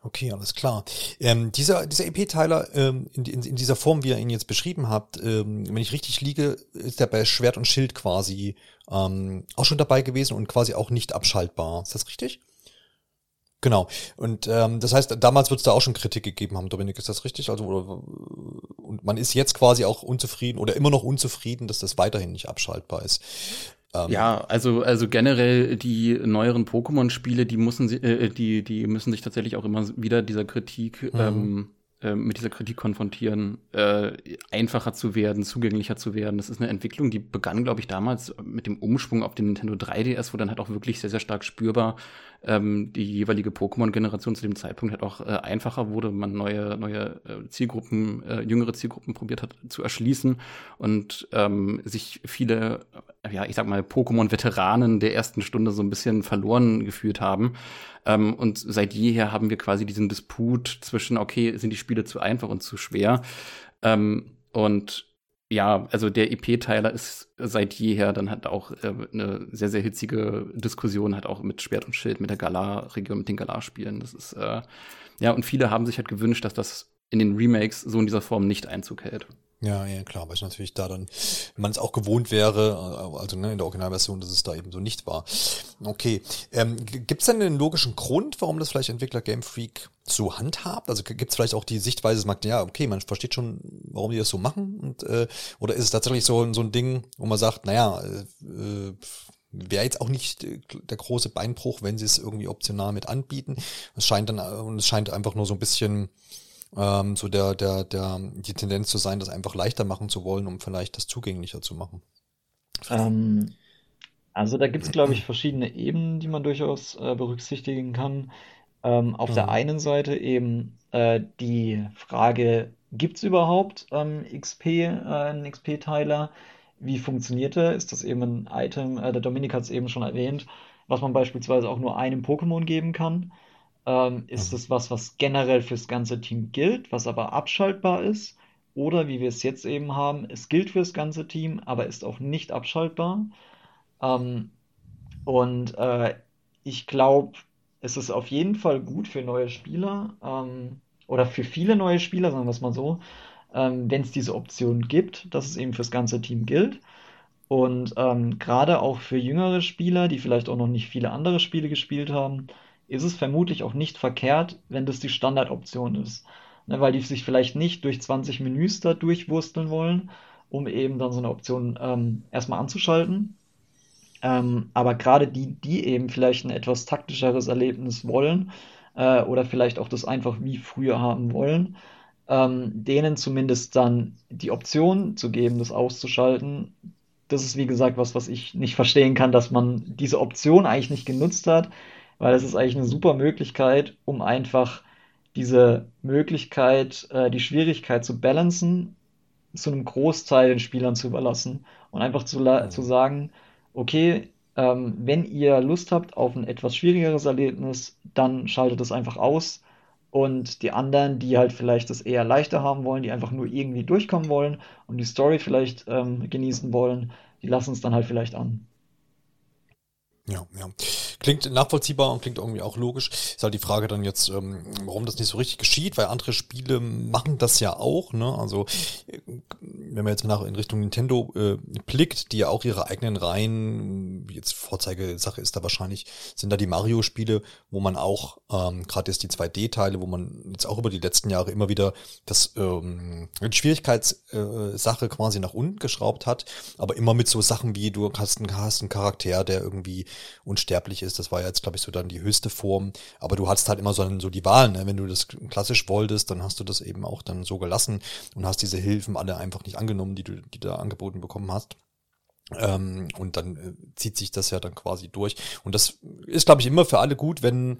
Okay, alles klar. Ähm, dieser dieser EP-Teiler ähm, in, in, in, dieser Form, wie ihr ihn jetzt beschrieben habt, ähm, wenn ich richtig liege, ist der bei Schwert und Schild quasi ähm, auch schon dabei gewesen und quasi auch nicht abschaltbar. Ist das richtig? Genau. Und ähm, das heißt, damals wird es da auch schon Kritik gegeben haben, Dominik, ist das richtig? Also oder, und man ist jetzt quasi auch unzufrieden oder immer noch unzufrieden, dass das weiterhin nicht abschaltbar ist. Ähm, ja, also also generell die neueren Pokémon-Spiele, die müssen äh, die die müssen sich tatsächlich auch immer wieder dieser Kritik mhm. ähm, äh, mit dieser Kritik konfrontieren, äh, einfacher zu werden, zugänglicher zu werden. Das ist eine Entwicklung, die begann, glaube ich, damals mit dem Umschwung auf den Nintendo 3DS, wo dann halt auch wirklich sehr, sehr stark spürbar ähm, die jeweilige Pokémon-Generation zu dem Zeitpunkt halt auch äh, einfacher wurde, man neue, neue äh, Zielgruppen, äh, jüngere Zielgruppen probiert hat zu erschließen und ähm, sich viele, äh, ja, ich sag mal, Pokémon-Veteranen der ersten Stunde so ein bisschen verloren gefühlt haben. Ähm, und seit jeher haben wir quasi diesen Disput zwischen, okay, sind die Spiele zu einfach und zu schwer? Ähm, und ja, also der EP-Teiler ist seit jeher dann halt auch äh, eine sehr, sehr hitzige Diskussion, hat auch mit Schwert und Schild, mit der Galar-Region, mit den Galar-Spielen. Das ist, äh, ja, und viele haben sich halt gewünscht, dass das in den Remakes so in dieser Form nicht Einzug hält. Ja, ja, klar, weil es natürlich da dann, wenn man es auch gewohnt wäre, also ne, in der Originalversion, dass es da eben so nicht war. Okay, ähm, gibt es denn einen logischen Grund, warum das vielleicht Entwickler Game Freak so handhabt? Also gibt es vielleicht auch die Sichtweise, es mag, ja, okay, man versteht schon, warum die das so machen, und, äh, oder ist es tatsächlich so, so ein Ding, wo man sagt, naja, äh, wäre jetzt auch nicht der große Beinbruch, wenn sie es irgendwie optional mit anbieten. Es scheint dann, und es scheint einfach nur so ein bisschen ähm, so der, der, der, die Tendenz zu sein, das einfach leichter machen zu wollen, um vielleicht das zugänglicher zu machen? Ähm, also da gibt es, glaube ich, verschiedene Ebenen, die man durchaus äh, berücksichtigen kann. Ähm, auf mhm. der einen Seite eben äh, die Frage, gibt es überhaupt ähm, XP, äh, einen XP-Teiler? Wie funktioniert er? Ist das eben ein Item, äh, der Dominik hat es eben schon erwähnt, was man beispielsweise auch nur einem Pokémon geben kann? Ähm, ist mhm. es was, was generell fürs ganze Team gilt, was aber abschaltbar ist? Oder wie wir es jetzt eben haben, es gilt fürs ganze Team, aber ist auch nicht abschaltbar. Ähm, und äh, ich glaube, es ist auf jeden Fall gut für neue Spieler ähm, oder für viele neue Spieler, sagen wir es mal so, ähm, wenn es diese Option gibt, dass es eben fürs ganze Team gilt. Und ähm, gerade auch für jüngere Spieler, die vielleicht auch noch nicht viele andere Spiele gespielt haben, ist es vermutlich auch nicht verkehrt, wenn das die Standardoption ist. Ne, weil die sich vielleicht nicht durch 20 Menüs da durchwursteln wollen, um eben dann so eine Option ähm, erstmal anzuschalten. Ähm, aber gerade die, die eben vielleicht ein etwas taktischeres Erlebnis wollen äh, oder vielleicht auch das einfach wie früher haben wollen, ähm, denen zumindest dann die Option zu geben, das auszuschalten. Das ist wie gesagt was, was ich nicht verstehen kann, dass man diese Option eigentlich nicht genutzt hat, weil es ist eigentlich eine super Möglichkeit, um einfach diese Möglichkeit, äh, die Schwierigkeit zu balancen, zu einem Großteil den Spielern zu überlassen und einfach zu, zu sagen, okay, ähm, wenn ihr Lust habt auf ein etwas schwierigeres Erlebnis, dann schaltet es einfach aus. Und die anderen, die halt vielleicht das eher leichter haben wollen, die einfach nur irgendwie durchkommen wollen und die Story vielleicht ähm, genießen wollen, die lassen es dann halt vielleicht an. Ja, ja. Klingt nachvollziehbar und klingt irgendwie auch logisch. Ist halt die Frage dann jetzt, ähm, warum das nicht so richtig geschieht, weil andere Spiele machen das ja auch. Ne? Also wenn man jetzt nach in Richtung Nintendo äh, blickt, die ja auch ihre eigenen Reihen, jetzt Vorzeigesache ist da wahrscheinlich, sind da die Mario-Spiele, wo man auch, ähm, gerade jetzt die 2D-Teile, wo man jetzt auch über die letzten Jahre immer wieder das ähm, Schwierigkeitssache äh, quasi nach unten geschraubt hat, aber immer mit so Sachen wie du hast einen, hast einen Charakter, der irgendwie unsterblich ist. Das war ja jetzt, glaube ich, so dann die höchste Form. Aber du hattest halt immer so, so die Wahl, ne? Wenn du das klassisch wolltest, dann hast du das eben auch dann so gelassen und hast diese Hilfen alle einfach nicht angenommen, die du, die da angeboten bekommen hast. Ähm, und dann äh, zieht sich das ja dann quasi durch. Und das ist, glaube ich, immer für alle gut, wenn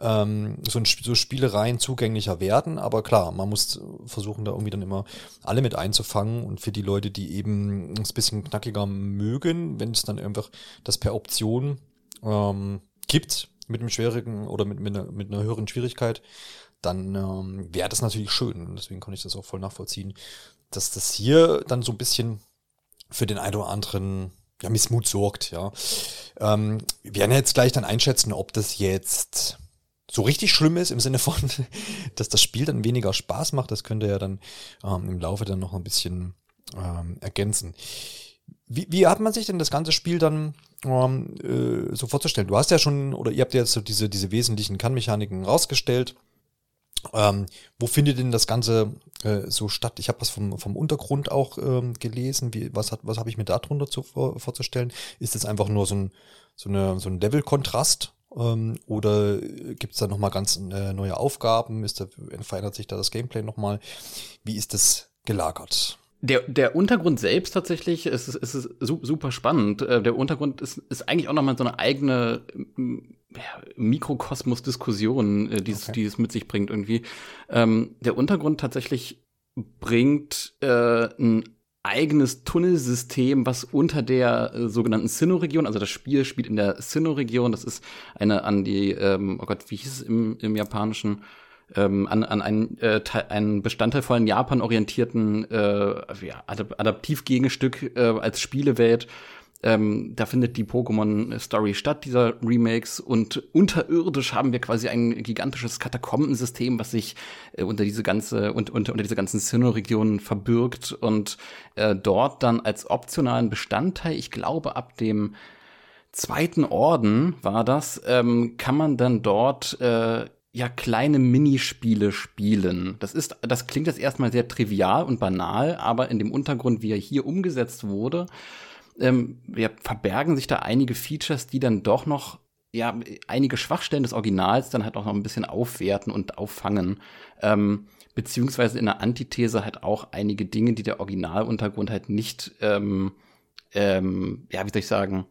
ähm, so, ein, so Spielereien zugänglicher werden. Aber klar, man muss versuchen, da irgendwie dann immer alle mit einzufangen. Und für die Leute, die eben es bisschen knackiger mögen, wenn es dann einfach das per Option ähm, gibt, mit einem schwierigen oder mit, mit, einer, mit einer höheren Schwierigkeit, dann ähm, wäre das natürlich schön. Deswegen kann ich das auch voll nachvollziehen, dass das hier dann so ein bisschen für den einen oder anderen ja, Missmut sorgt, ja. Ähm, wir werden jetzt gleich dann einschätzen, ob das jetzt so richtig schlimm ist im Sinne von, dass das Spiel dann weniger Spaß macht. Das könnte ja dann ähm, im Laufe dann noch ein bisschen ähm, ergänzen. Wie, wie hat man sich denn das ganze Spiel dann ähm, äh, so vorzustellen? Du hast ja schon, oder ihr habt ja jetzt so diese, diese wesentlichen Kannmechaniken rausgestellt. Ähm, wo findet denn das Ganze äh, so statt? Ich habe was vom, vom Untergrund auch ähm, gelesen. Wie, was hat, was habe ich mir darunter zu, vor, vorzustellen? Ist das einfach nur so ein, so eine, so ein Level-Kontrast? Ähm, oder gibt es da nochmal ganz äh, neue Aufgaben? Ist da, verändert sich da das Gameplay nochmal? Wie ist das gelagert? Der, der Untergrund selbst tatsächlich ist, ist, ist super spannend. Äh, der Untergrund ist, ist eigentlich auch nochmal so eine eigene Mikrokosmos-Diskussion, äh, die, okay. die es mit sich bringt irgendwie. Ähm, der Untergrund tatsächlich bringt äh, ein eigenes Tunnelsystem, was unter der äh, sogenannten Sinnoh-Region, also das Spiel spielt in der Sinnoh-Region, das ist eine an die, ähm, oh Gott, wie hieß es im, im Japanischen? Ähm, an, an einen, äh, einen Bestandteil von Japan orientierten äh, ja, Adaptivgegenstück äh, als Spielewelt ähm, da findet die Pokémon-Story statt, dieser Remakes. Und unterirdisch haben wir quasi ein gigantisches Katakombensystem, was sich äh, unter diese ganze, und, unter, unter diese ganzen Sinnoh-Regionen verbirgt und äh, dort dann als optionalen Bestandteil, ich glaube, ab dem zweiten Orden war das, ähm, kann man dann dort äh, ja kleine Minispiele spielen. Das ist, das klingt jetzt erstmal sehr trivial und banal, aber in dem Untergrund, wie er hier umgesetzt wurde, ähm, ja, verbergen sich da einige Features, die dann doch noch ja, einige Schwachstellen des Originals dann halt auch noch ein bisschen aufwerten und auffangen. Ähm, beziehungsweise in der Antithese halt auch einige Dinge, die der Originaluntergrund halt nicht, ähm, ähm, ja, wie soll ich sagen,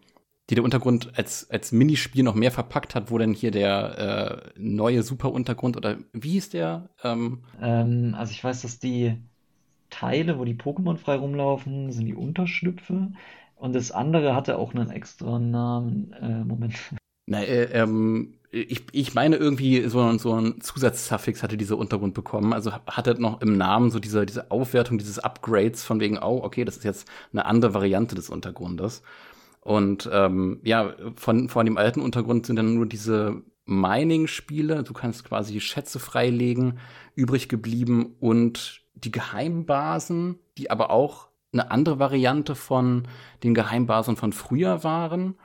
die der Untergrund als, als Minispiel noch mehr verpackt hat, wo dann hier der äh, neue Superuntergrund oder wie hieß der? Ähm, ähm, also ich weiß, dass die Teile, wo die Pokémon frei rumlaufen, sind die Unterschlüpfe. Und das andere hatte auch einen extra Namen. Äh, Moment. Na, äh, ähm, ich, ich meine irgendwie so, so ein Zusatzsuffix hatte dieser Untergrund bekommen. Also hatte noch im Namen so diese, diese Aufwertung dieses Upgrades von wegen, oh, okay, das ist jetzt eine andere Variante des Untergrundes. Und ähm, ja, von, von dem alten Untergrund sind dann nur diese Mining-Spiele, du kannst quasi Schätze freilegen, übrig geblieben und die Geheimbasen, die aber auch eine andere Variante von den Geheimbasen von früher waren.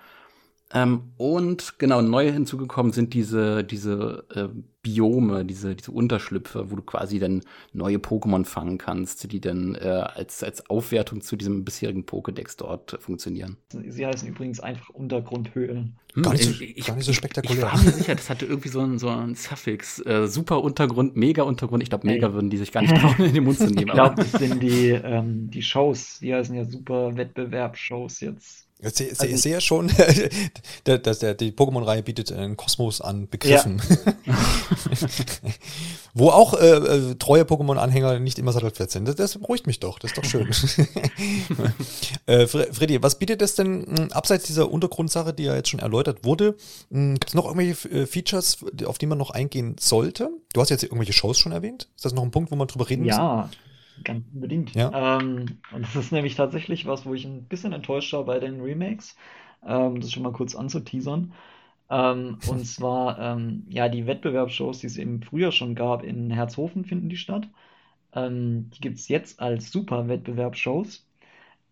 Ähm, und genau, neu hinzugekommen sind diese, diese äh, Biome, diese, diese Unterschlüpfe, wo du quasi dann neue Pokémon fangen kannst, die dann äh, als, als Aufwertung zu diesem bisherigen Pokédex dort funktionieren. Sie heißen übrigens einfach Untergrundhöhlen. Hm, gar, nicht so, ich, gar nicht so spektakulär. Ich war mir sicher, das hatte irgendwie so ein, so ein Suffix. Äh, super Untergrund, mega Untergrund. Ich glaube, mega Ey. würden die sich gar nicht trauen, in den Mund zu nehmen. ich glaube, das sind die, ähm, die Shows. Die heißen ja super Wettbewerbsshows jetzt. Ich sehe, also, ich sehe schon, dass der, die Pokémon-Reihe bietet einen Kosmos an Begriffen. Ja. Wo auch äh, äh, treue Pokémon-Anhänger nicht immer sattelfest sind. Das, das beruhigt mich doch, das ist doch schön. äh, Freddy, was bietet es denn hm, abseits dieser Untergrundsache, die ja jetzt schon erläutert wurde? Hm, Gibt es noch irgendwelche äh, Features, auf die man noch eingehen sollte? Du hast jetzt irgendwelche Shows schon erwähnt. Ist das noch ein Punkt, wo man drüber reden muss? Ja, ganz unbedingt. Ja. Ähm, und das ist nämlich tatsächlich was, wo ich ein bisschen enttäuscht war bei den Remakes. Ähm, das schon mal kurz anzuteasern. Ähm, und zwar, ähm, ja, die Wettbewerbsshows, die es eben früher schon gab, in Herzhofen finden die statt. Ähm, die gibt es jetzt als Super-Wettbewerbsshows.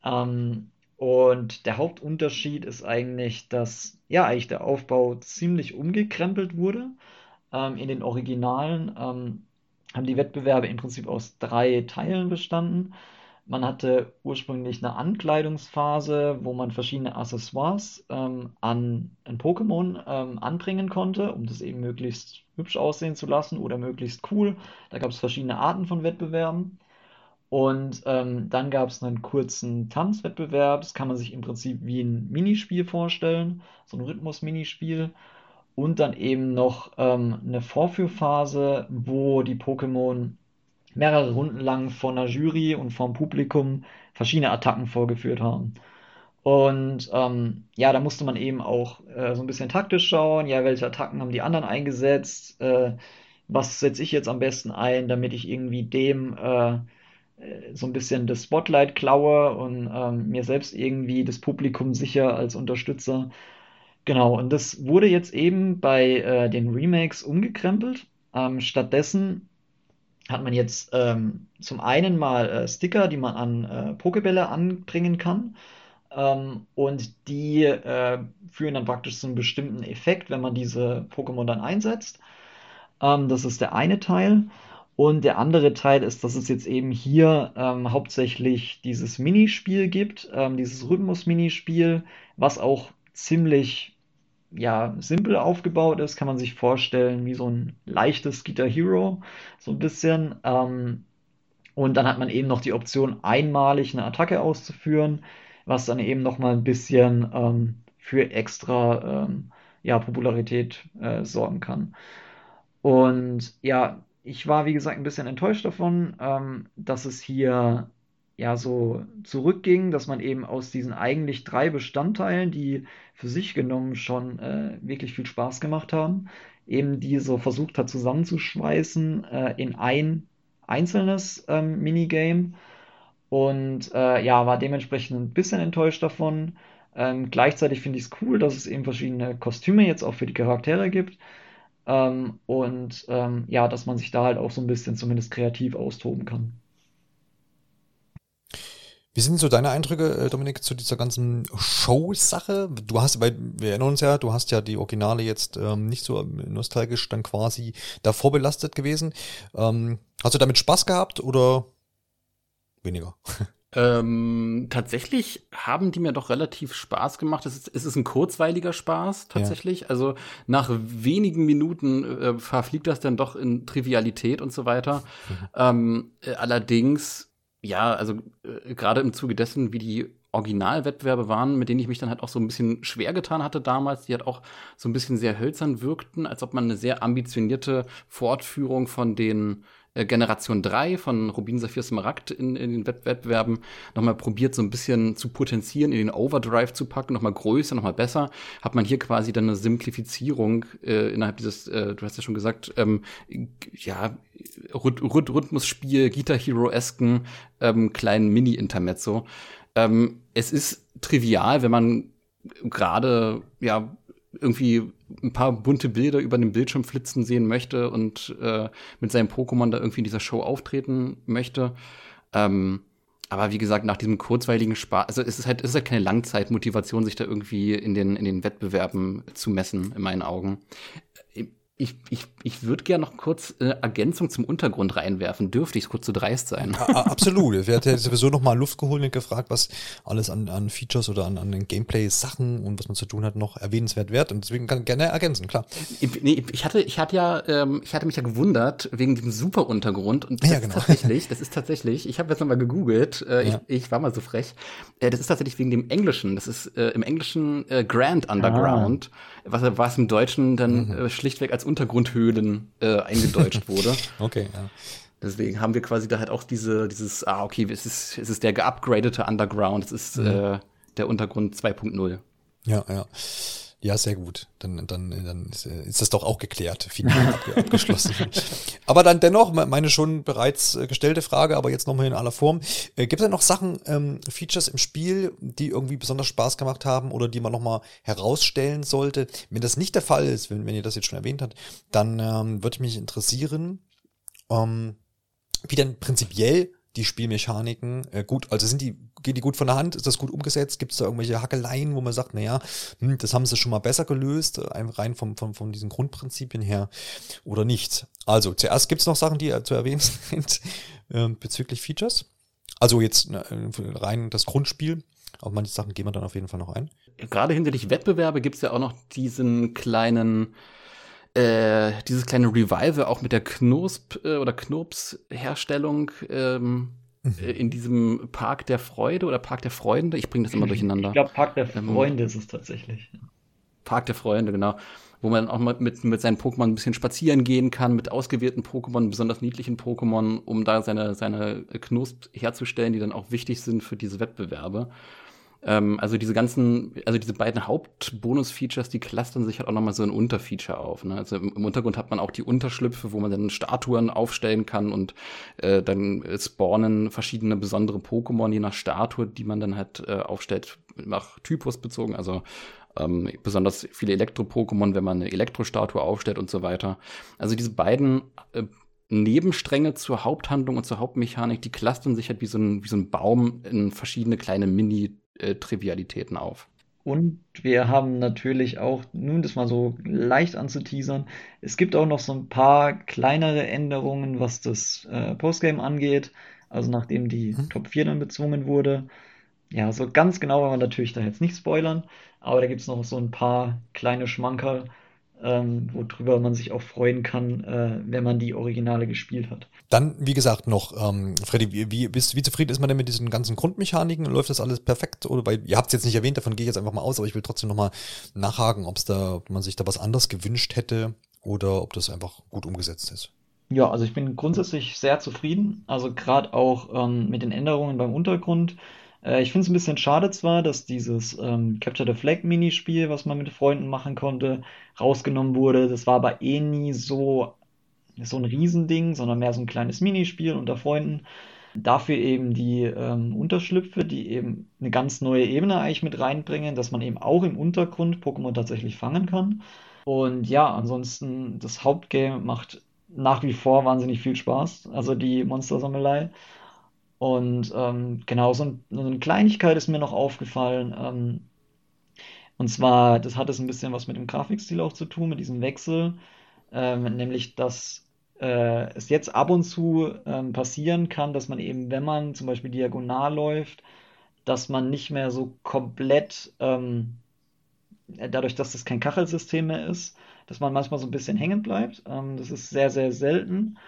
Ähm, und der Hauptunterschied ist eigentlich, dass ja eigentlich der Aufbau ziemlich umgekrempelt wurde. In den Originalen haben die Wettbewerbe im Prinzip aus drei Teilen bestanden. Man hatte ursprünglich eine Ankleidungsphase, wo man verschiedene Accessoires ähm, an ein Pokémon ähm, anbringen konnte, um das eben möglichst hübsch aussehen zu lassen oder möglichst cool. Da gab es verschiedene Arten von Wettbewerben. Und ähm, dann gab es einen kurzen Tanzwettbewerb. Das kann man sich im Prinzip wie ein Minispiel vorstellen, so ein Rhythmus-Minispiel. Und dann eben noch ähm, eine Vorführphase, wo die Pokémon mehrere Runden lang von der Jury und vom Publikum verschiedene Attacken vorgeführt haben. Und ähm, ja, da musste man eben auch äh, so ein bisschen taktisch schauen, ja, welche Attacken haben die anderen eingesetzt, äh, was setze ich jetzt am besten ein, damit ich irgendwie dem äh, äh so ein bisschen das Spotlight klaue und ähm, mir selbst irgendwie das Publikum sicher als Unterstützer Genau, und das wurde jetzt eben bei äh, den Remakes umgekrempelt. Ähm, stattdessen hat man jetzt ähm, zum einen mal äh, Sticker, die man an äh, Pokebälle anbringen kann. Ähm, und die äh, führen dann praktisch zu einem bestimmten Effekt, wenn man diese Pokémon dann einsetzt. Ähm, das ist der eine Teil. Und der andere Teil ist, dass es jetzt eben hier ähm, hauptsächlich dieses Minispiel gibt, ähm, dieses Rhythmus-Minispiel, was auch ziemlich ja, simpel aufgebaut ist, kann man sich vorstellen wie so ein leichtes Guitar Hero, so ein bisschen. Ähm, und dann hat man eben noch die Option, einmalig eine Attacke auszuführen, was dann eben noch mal ein bisschen ähm, für extra ähm, ja, Popularität äh, sorgen kann. Und ja, ich war wie gesagt ein bisschen enttäuscht davon, ähm, dass es hier ja so zurückging, dass man eben aus diesen eigentlich drei Bestandteilen, die für sich genommen schon äh, wirklich viel Spaß gemacht haben, eben die so versucht hat zusammenzuschweißen äh, in ein einzelnes ähm, Minigame und äh, ja, war dementsprechend ein bisschen enttäuscht davon. Ähm, gleichzeitig finde ich es cool, dass es eben verschiedene Kostüme jetzt auch für die Charaktere gibt. Ähm, und ähm, ja, dass man sich da halt auch so ein bisschen zumindest kreativ austoben kann. Wie sind so deine Eindrücke, äh, Dominik, zu dieser ganzen Show-Sache? Du hast, weil wir erinnern uns ja, du hast ja die Originale jetzt ähm, nicht so nostalgisch dann quasi davor belastet gewesen. Ähm, hast du damit Spaß gehabt oder weniger? Ähm, tatsächlich haben die mir doch relativ Spaß gemacht. Es ist, es ist ein kurzweiliger Spaß, tatsächlich. Ja. Also nach wenigen Minuten äh, verfliegt das dann doch in Trivialität und so weiter. Mhm. Ähm, äh, allerdings ja, also äh, gerade im Zuge dessen, wie die Originalwettbewerbe waren, mit denen ich mich dann halt auch so ein bisschen schwer getan hatte damals, die halt auch so ein bisschen sehr hölzern wirkten, als ob man eine sehr ambitionierte Fortführung von den äh, Generation 3 von Rubin Saphir Smaragd in, in den Wettbewerben nochmal probiert, so ein bisschen zu potenzieren, in den Overdrive zu packen, nochmal größer, nochmal besser, hat man hier quasi dann eine Simplifizierung äh, innerhalb dieses, äh, du hast ja schon gesagt, ähm, ja, Rhyth Rhyth Rhythmusspiel, Guitar Hero-esken ähm, kleinen Mini-Intermezzo. Ähm, es ist trivial, wenn man gerade ja irgendwie ein paar bunte Bilder über den Bildschirm flitzen sehen möchte und äh, mit seinem Pokémon da irgendwie in dieser Show auftreten möchte. Ähm, aber wie gesagt, nach diesem kurzweiligen Spaß, also es ist halt, es ist halt keine Langzeitmotivation, sich da irgendwie in den, in den Wettbewerben zu messen, in meinen Augen. Ich, ich, ich würde gerne noch kurz äh, Ergänzung zum Untergrund reinwerfen. Dürfte ich es kurz zu dreist sein? Ja, absolut. Ich werde sowieso noch mal Luft geholt und gefragt, was alles an, an Features oder an, an Gameplay-Sachen und was man zu tun hat, noch erwähnenswert wird. Und deswegen kann ich gerne ergänzen, klar. Ich, nee, ich hatte, ich hatte ja, ähm, ich hatte mich ja gewundert wegen diesem super Untergrund. Und das ja, genau. ist tatsächlich, das ist tatsächlich, ich habe jetzt nochmal gegoogelt, äh, ja. ich, ich war mal so frech. Äh, das ist tatsächlich wegen dem Englischen. Das ist äh, im Englischen äh, Grand Underground, ah. Was, was im Deutschen dann mhm. äh, schlichtweg als Untergrundhöhlen äh, eingedeutscht wurde. okay, ja. Deswegen haben wir quasi da halt auch diese, dieses, ah, okay, es ist, es ist der geupgradete Underground, es ist mhm. äh, der Untergrund 2.0. Ja, ja. Ja, sehr gut. Dann, dann, dann ist, ist das doch auch geklärt, final abgeschlossen. aber dann dennoch, meine schon bereits äh, gestellte Frage, aber jetzt nochmal in aller Form. Äh, Gibt es da noch Sachen, ähm, Features im Spiel, die irgendwie besonders Spaß gemacht haben oder die man nochmal herausstellen sollte? Wenn das nicht der Fall ist, wenn, wenn ihr das jetzt schon erwähnt habt, dann ähm, würde mich interessieren, ähm, wie denn prinzipiell die Spielmechaniken äh, gut, also sind die, gehen die gut von der Hand, ist das gut umgesetzt, gibt es da irgendwelche Hackeleien, wo man sagt, naja, hm, das haben sie schon mal besser gelöst, äh, rein vom, vom, von diesen Grundprinzipien her oder nicht. Also zuerst gibt es noch Sachen, die äh, zu erwähnen sind äh, bezüglich Features. Also jetzt äh, rein das Grundspiel. Auf manche Sachen gehen wir dann auf jeden Fall noch ein. Gerade hinsichtlich Wettbewerbe gibt es ja auch noch diesen kleinen äh, dieses kleine Revival auch mit der Knosp äh, oder Knurps-Herstellung ähm. Äh, in diesem Park der Freude oder Park der Freunde. Ich bringe das immer durcheinander. Ich glaube, Park der ähm, Freunde ähm, ist es tatsächlich. Park der Freunde, genau. Wo man auch mal mit, mit seinen Pokémon ein bisschen spazieren gehen kann, mit ausgewählten Pokémon, besonders niedlichen Pokémon, um da seine, seine Knusp herzustellen, die dann auch wichtig sind für diese Wettbewerbe. Ähm, also diese ganzen, also diese beiden Hauptbonus-Features, die clustern sich halt auch nochmal so ein Unterfeature auf. Ne? Also im, Untergrund hat man auch die Unterschlüpfe, wo man dann Statuen aufstellen kann und äh, dann spawnen verschiedene besondere Pokémon je nach Statue, die man dann halt äh, aufstellt, nach Typus bezogen. Also ähm, besonders viele Elektro-Pokémon, wenn man eine Elektro-Statue aufstellt und so weiter. Also diese beiden äh, Nebenstränge zur Haupthandlung und zur Hauptmechanik, die clustern sich halt wie so ein, wie so ein Baum in verschiedene kleine Mini-Trivialitäten auf. Und wir haben natürlich auch, nun das mal so leicht anzuteasern, es gibt auch noch so ein paar kleinere Änderungen, was das äh, Postgame angeht. Also nachdem die hm. Top 4 dann bezwungen wurde. Ja, so ganz genau wollen wir natürlich da jetzt nicht spoilern, aber da gibt es noch so ein paar kleine Schmankerl, ähm, worüber man sich auch freuen kann, äh, wenn man die Originale gespielt hat. Dann, wie gesagt, noch, ähm, Freddy, wie, wie, wie zufrieden ist man denn mit diesen ganzen Grundmechaniken? Läuft das alles perfekt? Oder weil, ihr habt es jetzt nicht erwähnt, davon gehe ich jetzt einfach mal aus, aber ich will trotzdem nochmal nachhaken, ob es da, ob man sich da was anderes gewünscht hätte oder ob das einfach gut umgesetzt ist. Ja, also ich bin grundsätzlich sehr zufrieden. Also gerade auch ähm, mit den Änderungen beim Untergrund. Äh, ich finde es ein bisschen schade zwar, dass dieses ähm, Capture the Flag Minispiel, was man mit Freunden machen konnte, rausgenommen wurde. Das war aber eh nie so, so ein Riesending, sondern mehr so ein kleines Minispiel unter Freunden. Dafür eben die ähm, Unterschlüpfe, die eben eine ganz neue Ebene eigentlich mit reinbringen, dass man eben auch im Untergrund Pokémon tatsächlich fangen kann. Und ja, ansonsten das Hauptgame macht nach wie vor wahnsinnig viel Spaß, also die Monstersammelei. Und ähm, genau, so, ein, so, eine Kleinigkeit ist mir noch aufgefallen. Ähm, und zwar, das hat es ein bisschen was mit dem Grafikstil auch zu tun, mit diesem Wechsel. Ähm, nämlich, dass äh, es jetzt ab und zu ähm, passieren kann, dass man eben, wenn man zum Beispiel diagonal läuft, dass man nicht mehr so komplett, ähm, dadurch, dass das kein Kachelsystem mehr ist, dass man manchmal so ein bisschen hängen bleibt. Ähm, das ist sehr, sehr selten.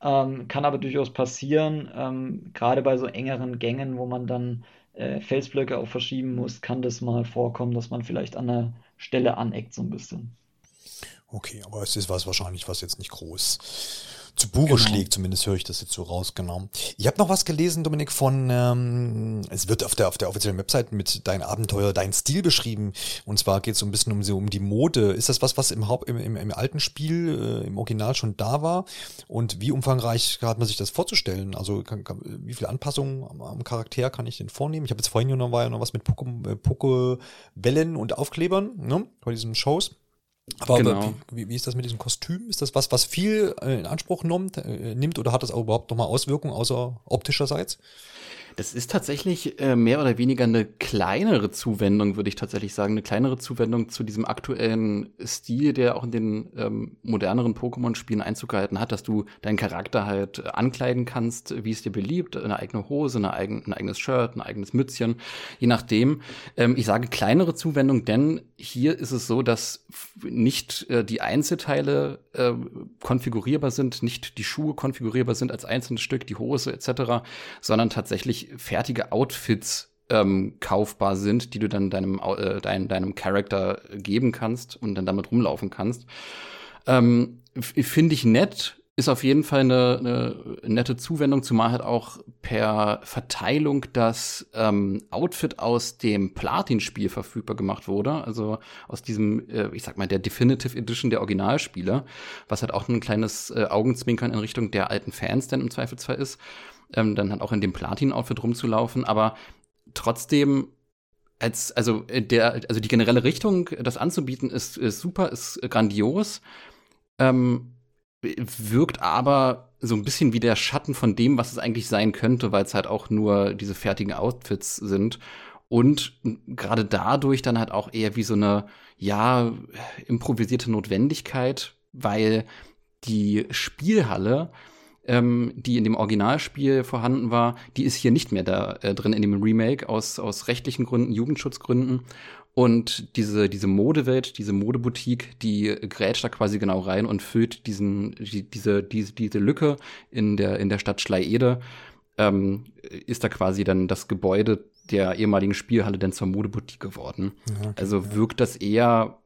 Ähm, kann aber durchaus passieren, ähm, gerade bei so engeren Gängen, wo man dann äh, Felsblöcke auch verschieben muss, kann das mal vorkommen, dass man vielleicht an der Stelle aneckt so ein bisschen. Okay, aber es ist was wahrscheinlich, was jetzt nicht groß zu Buche genau. schlägt, zumindest höre ich das jetzt so raus, genau. Ich habe noch was gelesen, Dominik, von, ähm, es wird auf der, auf der offiziellen Website mit dein Abenteuer, dein Stil beschrieben. Und zwar geht es so ein bisschen um, so um die Mode. Ist das was, was im, Haupt, im, im, im alten Spiel, äh, im Original schon da war? Und wie umfangreich hat man sich das vorzustellen? Also kann, kann, wie viele Anpassungen am, am, Charakter kann ich denn vornehmen? Ich habe jetzt vorhin noch, war ja noch was mit Pokebällen äh, und Aufklebern, ne? Bei diesen Shows. Aber genau. wie, wie, ist das mit diesem Kostüm? Ist das was, was viel äh, in Anspruch nimmt, äh, nimmt oder hat das auch überhaupt nochmal Auswirkungen außer optischerseits? Das ist tatsächlich äh, mehr oder weniger eine kleinere Zuwendung, würde ich tatsächlich sagen. Eine kleinere Zuwendung zu diesem aktuellen Stil, der auch in den ähm, moderneren Pokémon-Spielen Einzug gehalten hat, dass du deinen Charakter halt äh, ankleiden kannst, wie es dir beliebt. Eine eigene Hose, eine eigen, ein eigenes Shirt, ein eigenes Mützchen, je nachdem. Ähm, ich sage kleinere Zuwendung, denn hier ist es so, dass nicht äh, die Einzelteile äh, konfigurierbar sind, nicht die Schuhe konfigurierbar sind als einzelnes Stück, die Hose etc., sondern tatsächlich fertige Outfits ähm, kaufbar sind, die du dann deinem, äh, dein, deinem Charakter geben kannst und dann damit rumlaufen kannst. Ähm, Finde ich nett, ist auf jeden Fall eine, eine nette Zuwendung, zumal halt auch per Verteilung das ähm, Outfit aus dem Platin-Spiel verfügbar gemacht wurde. Also aus diesem, äh, ich sag mal, der Definitive Edition der Originalspiele, was halt auch ein kleines äh, Augenzwinkern in Richtung der alten Fans dann im Zweifelsfall ist ähm, dann halt auch in dem Platin-Outfit rumzulaufen, aber trotzdem als, also äh, der, also die generelle Richtung, das anzubieten, ist, ist super, ist grandios, ähm, wirkt aber so ein bisschen wie der Schatten von dem, was es eigentlich sein könnte, weil es halt auch nur diese fertigen Outfits sind. Und gerade dadurch dann halt auch eher wie so eine, ja, improvisierte Notwendigkeit, weil die Spielhalle ähm, die in dem Originalspiel vorhanden war, die ist hier nicht mehr da äh, drin in dem Remake aus, aus rechtlichen Gründen, Jugendschutzgründen. Und diese, diese Modewelt, diese Modeboutique, die grätscht da quasi genau rein und füllt diesen, die, diese, diese, diese Lücke in der, in der Stadt Schleiede. Ähm, ist da quasi dann das Gebäude der ehemaligen Spielhalle dann zur Modeboutique geworden. Okay, also wirkt das eher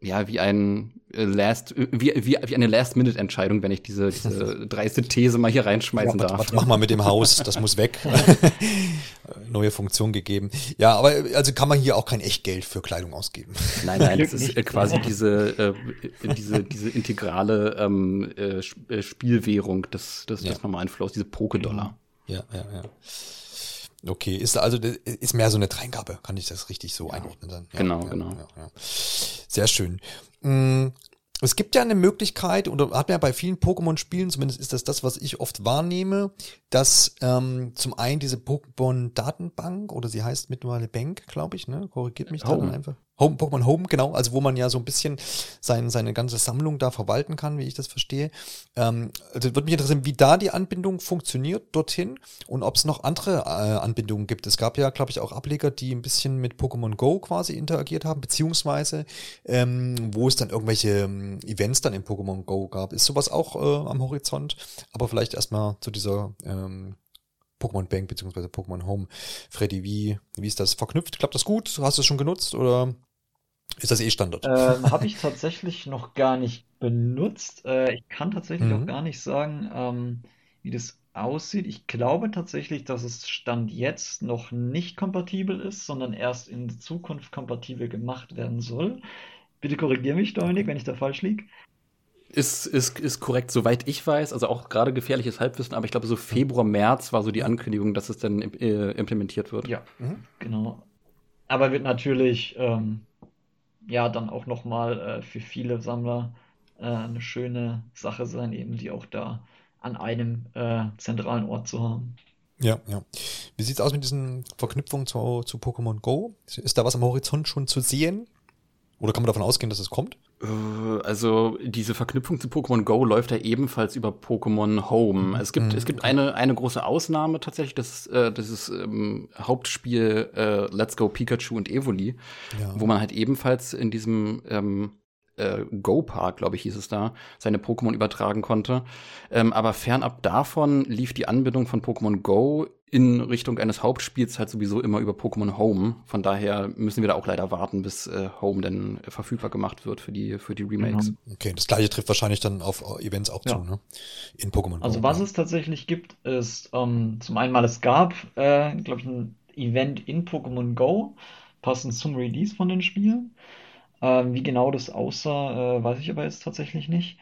ja, wie ein äh, Last, äh, wie, wie, wie eine Last-Minute-Entscheidung, wenn ich diese, diese dreiste These mal hier reinschmeißen ja, darf. Was, mach mal mit dem Haus, das muss weg. Neue Funktion gegeben. Ja, aber also kann man hier auch kein Echtgeld für Kleidung ausgeben. Nein, nein, das ist äh, quasi diese, äh, diese, diese integrale ähm, äh, Spielwährung des, des, ja. des normalen Flows, diese Poké-Dollar. Ja, ja, ja. Okay, ist also ist mehr so eine Dreingabe, kann ich das richtig so ja. einordnen dann? Ja, genau, genau. Sehr schön. Mm, es gibt ja eine Möglichkeit, oder hat man ja bei vielen Pokémon-Spielen, zumindest ist das das, was ich oft wahrnehme, dass ähm, zum einen diese Pokémon-Datenbank, oder sie heißt mittlerweile Bank, glaube ich, ne? Korrigiert mich Home. da einfach. Home, Pokémon Home, genau, also wo man ja so ein bisschen sein, seine ganze Sammlung da verwalten kann, wie ich das verstehe. Ähm, also würde mich interessieren, wie da die Anbindung funktioniert dorthin und ob es noch andere äh, Anbindungen gibt. Es gab ja, glaube ich, auch Ableger, die ein bisschen mit Pokémon Go quasi interagiert haben, beziehungsweise ähm, wo es dann irgendwelche ähm, Events dann in Pokémon Go gab. Ist sowas auch äh, am Horizont? Aber vielleicht erstmal zu dieser ähm, Pokémon Bank beziehungsweise Pokémon Home. Freddy, wie, wie ist das verknüpft? Klappt das gut? Hast du es schon genutzt oder ist das eh Standard? Ähm, Habe ich tatsächlich noch gar nicht benutzt. Äh, ich kann tatsächlich auch mhm. gar nicht sagen, ähm, wie das aussieht. Ich glaube tatsächlich, dass es Stand jetzt noch nicht kompatibel ist, sondern erst in Zukunft kompatibel gemacht werden soll. Bitte korrigiere mich, Dominik, wenn ich da falsch liege. Ist, ist, ist korrekt, soweit ich weiß. Also auch gerade gefährliches Halbwissen, aber ich glaube, so Februar, März war so die Ankündigung, dass es dann äh, implementiert wird. Ja, mhm. genau. Aber wird natürlich ähm, ja dann auch nochmal äh, für viele Sammler äh, eine schöne Sache sein, eben die auch da an einem äh, zentralen Ort zu haben. Ja, ja. Wie sieht es aus mit diesen Verknüpfungen zu, zu Pokémon Go? Ist da was am Horizont schon zu sehen? Oder kann man davon ausgehen, dass es kommt? Äh, also diese Verknüpfung zu Pokémon Go läuft ja ebenfalls über Pokémon Home. Es gibt, mhm. es gibt eine, eine große Ausnahme tatsächlich, das, äh, das ist ähm, Hauptspiel äh, Let's Go Pikachu und Evoli, ja. wo man halt ebenfalls in diesem ähm, äh, Go Park, glaube ich, hieß es da, seine Pokémon übertragen konnte. Ähm, aber fernab davon lief die Anbindung von Pokémon Go in Richtung eines Hauptspiels halt sowieso immer über Pokémon Home. Von daher müssen wir da auch leider warten, bis äh, Home dann äh, verfügbar gemacht wird für die, für die Remakes. Mhm. Okay, das gleiche trifft wahrscheinlich dann auf Events auch ja. zu, ne? In Pokémon. Also was ja. es tatsächlich gibt, ist ähm, zum einen mal, es gab, äh, glaube ich, ein Event in Pokémon Go, passend zum Release von den Spielen. Ähm, wie genau das aussah, äh, weiß ich aber jetzt tatsächlich nicht.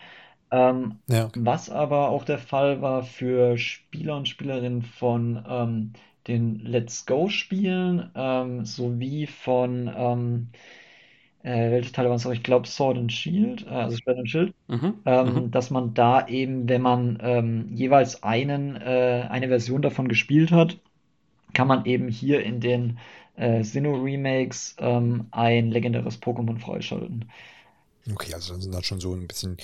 Ähm, ja, okay. Was aber auch der Fall war für Spieler und Spielerinnen von ähm, den Let's Go-Spielen ähm, sowie von ähm, äh, welche Teile waren es auch? Ich glaube Sword and Shield, äh, also Schwert und Schild, mhm, ähm, mhm. dass man da eben, wenn man ähm, jeweils einen, äh, eine Version davon gespielt hat, kann man eben hier in den äh, Sinnoh Remakes ähm, ein legendäres Pokémon freischalten. Okay, also dann sind da schon so ein bisschen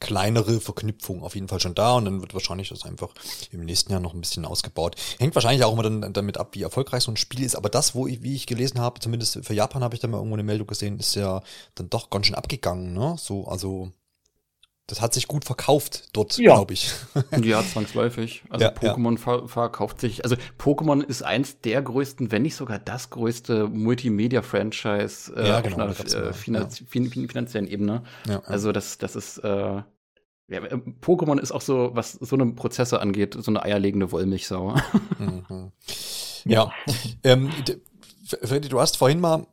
kleinere Verknüpfungen auf jeden Fall schon da und dann wird wahrscheinlich das einfach im nächsten Jahr noch ein bisschen ausgebaut. Hängt wahrscheinlich auch immer dann damit ab, wie erfolgreich so ein Spiel ist. Aber das, wo ich, wie ich gelesen habe, zumindest für Japan habe ich da mal irgendwo eine Meldung gesehen, ist ja dann doch ganz schön abgegangen, ne? So, also das hat sich gut verkauft dort, ja. glaube ich. ja, zwangsläufig. Also ja, Pokémon ja. Ver verkauft sich. Also Pokémon ist eins der größten, wenn nicht sogar das größte Multimedia-Franchise äh, ja, genau, auf einer äh, finanz finanziellen Ebene. Also das, das ist äh, Pokémon ist auch so, was so eine Prozesse angeht, so eine eierlegende Wollmilchsau. Mhm. Ja. ähm, Freddy, du hast vorhin mal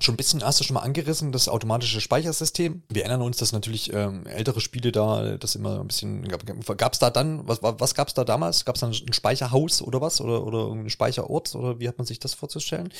schon ein bisschen, hast du schon mal angerissen, das automatische Speichersystem. Wir erinnern uns, dass natürlich ähm, ältere Spiele da, das immer ein bisschen, gab es da dann, was, was gab es da damals? Gab es da ein Speicherhaus oder was? Oder, oder irgendein Speicherort? Oder wie hat man sich das vorzustellen?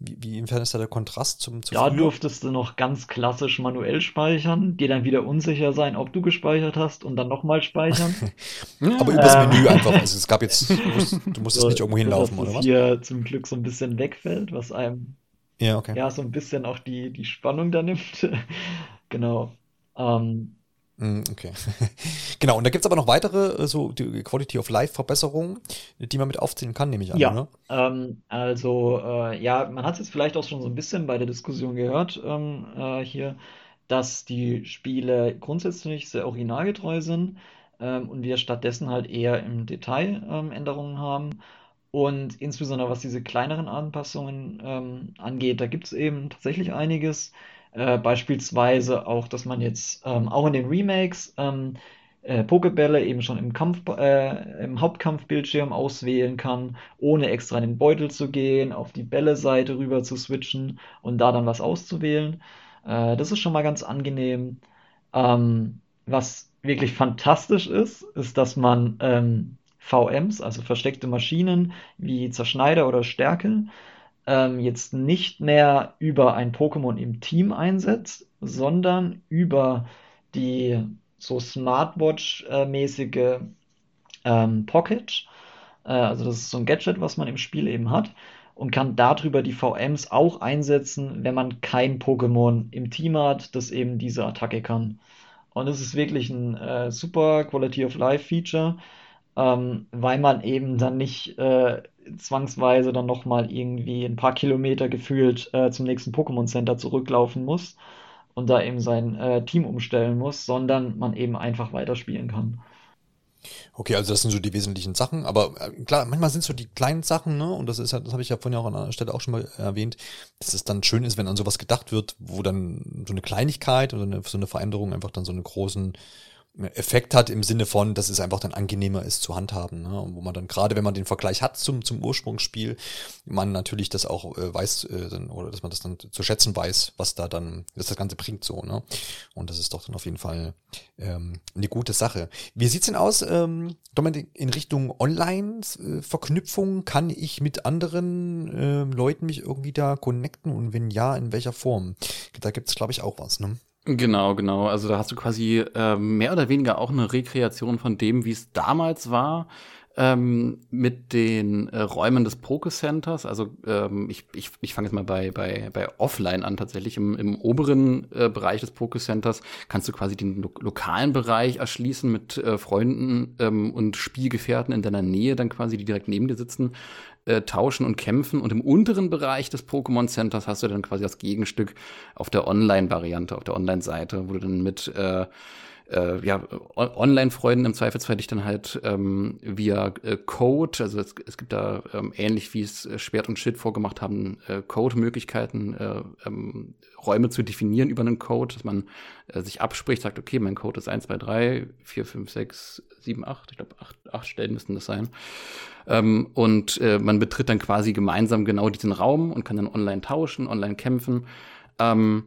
Wie, wie inwiefern ist da der Kontrast zum, zum Da durftest du noch ganz klassisch manuell speichern, dir dann wieder unsicher sein, ob du gespeichert hast und dann nochmal speichern. Aber übers äh, Menü einfach. Also es gab jetzt, du, musst, du musstest so, nicht irgendwo hinlaufen, oder was? hier zum Glück so ein bisschen wegfällt, was einem ja, okay. ja so ein bisschen auch die, die Spannung da nimmt. genau. Ähm, mm, Okay. genau, und da gibt es aber noch weitere, äh, so die Quality of Life Verbesserungen, die man mit aufziehen kann, nehme ich an. Ja, ne? ähm, also äh, ja, man hat es jetzt vielleicht auch schon so ein bisschen bei der Diskussion gehört ähm, äh, hier, dass die Spiele grundsätzlich sehr originalgetreu sind ähm, und wir stattdessen halt eher im Detail ähm, Änderungen haben. Und insbesondere was diese kleineren Anpassungen ähm, angeht, da gibt es eben tatsächlich einiges. Äh, beispielsweise auch, dass man jetzt ähm, auch in den Remakes ähm, äh, Pokebälle eben schon im, Kampf, äh, im Hauptkampfbildschirm auswählen kann, ohne extra in den Beutel zu gehen, auf die Bälle-Seite rüber zu switchen und da dann was auszuwählen. Äh, das ist schon mal ganz angenehm. Ähm, was wirklich fantastisch ist, ist, dass man ähm, VMs, also versteckte Maschinen wie Zerschneider oder Stärke, ähm, jetzt nicht mehr über ein Pokémon im Team einsetzt, sondern über die so Smartwatch-mäßige ähm, Pocket. Äh, also das ist so ein Gadget, was man im Spiel eben hat und kann darüber die VMs auch einsetzen, wenn man kein Pokémon im Team hat, das eben diese Attacke kann. Und es ist wirklich ein äh, super Quality of Life Feature, ähm, weil man eben dann nicht äh, zwangsweise dann nochmal irgendwie ein paar Kilometer gefühlt äh, zum nächsten Pokémon Center zurücklaufen muss und da eben sein äh, Team umstellen muss, sondern man eben einfach weiterspielen kann. Okay, also das sind so die wesentlichen Sachen, aber äh, klar, manchmal sind es so die kleinen Sachen, ne? Und das ist halt, das habe ich ja vorhin auch an einer Stelle auch schon mal erwähnt, dass es dann schön ist, wenn an sowas gedacht wird, wo dann so eine Kleinigkeit oder eine, so eine Veränderung einfach dann so einen großen Effekt hat im Sinne von, dass es einfach dann angenehmer ist zu handhaben. Ne? wo man dann gerade, wenn man den Vergleich hat zum, zum Ursprungsspiel, man natürlich das auch äh, weiß, äh, oder dass man das dann zu schätzen weiß, was da dann, was das Ganze bringt so. Ne? Und das ist doch dann auf jeden Fall ähm, eine gute Sache. Wie sieht's denn aus, ähm, Dominik, in Richtung Online-Verknüpfung? Kann ich mit anderen äh, Leuten mich irgendwie da connecten? Und wenn ja, in welcher Form? Da gibt's glaube ich, auch was, ne? Genau, genau. Also da hast du quasi äh, mehr oder weniger auch eine Rekreation von dem, wie es damals war ähm, mit den äh, Räumen des Poke-Centers. Also ähm, ich, ich, ich fange jetzt mal bei, bei, bei Offline an tatsächlich. Im, im oberen äh, Bereich des Poke-Centers kannst du quasi den lo lokalen Bereich erschließen mit äh, Freunden ähm, und Spielgefährten in deiner Nähe dann quasi, die direkt neben dir sitzen äh, tauschen und kämpfen. Und im unteren Bereich des Pokémon Centers hast du dann quasi das Gegenstück auf der Online-Variante, auf der Online-Seite, wo du dann mit äh, äh, ja, Online-Freunden im Zweifelsfall dich dann halt ähm, via äh, Code, also es, es gibt da ähm, ähnlich wie es äh, Schwert und Shit vorgemacht haben, äh, Code-Möglichkeiten, äh, ähm, Räume zu definieren über einen Code, dass man äh, sich abspricht, sagt, okay, mein Code ist 1, 2, 3, 4, 5, 6, 7, 8, ich glaube, 8, 8 Stellen müssten das sein. Ähm, und äh, man betritt dann quasi gemeinsam genau diesen Raum und kann dann online tauschen, online kämpfen. Ähm,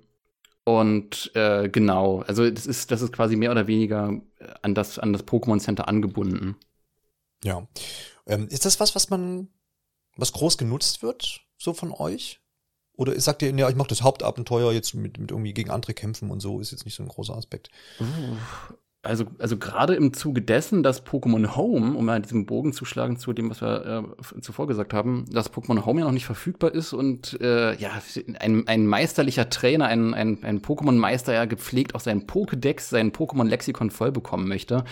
und äh, genau, also das ist, das ist quasi mehr oder weniger an das, an das Pokémon Center angebunden. Ja. Ähm, ist das was, was man, was groß genutzt wird, so von euch? Oder sagt ihr, ja, ich mache das Hauptabenteuer jetzt mit, mit irgendwie gegen andere kämpfen und so, ist jetzt nicht so ein großer Aspekt? Also, also gerade im Zuge dessen, dass Pokémon Home, um mal diesen Bogen zu schlagen zu dem, was wir äh, zuvor gesagt haben, dass Pokémon Home ja noch nicht verfügbar ist und äh, ja, ein, ein meisterlicher Trainer, ein, ein, ein Pokémon-Meister ja gepflegt auch seinen Pokédex, sein Pokémon-Lexikon voll bekommen möchte,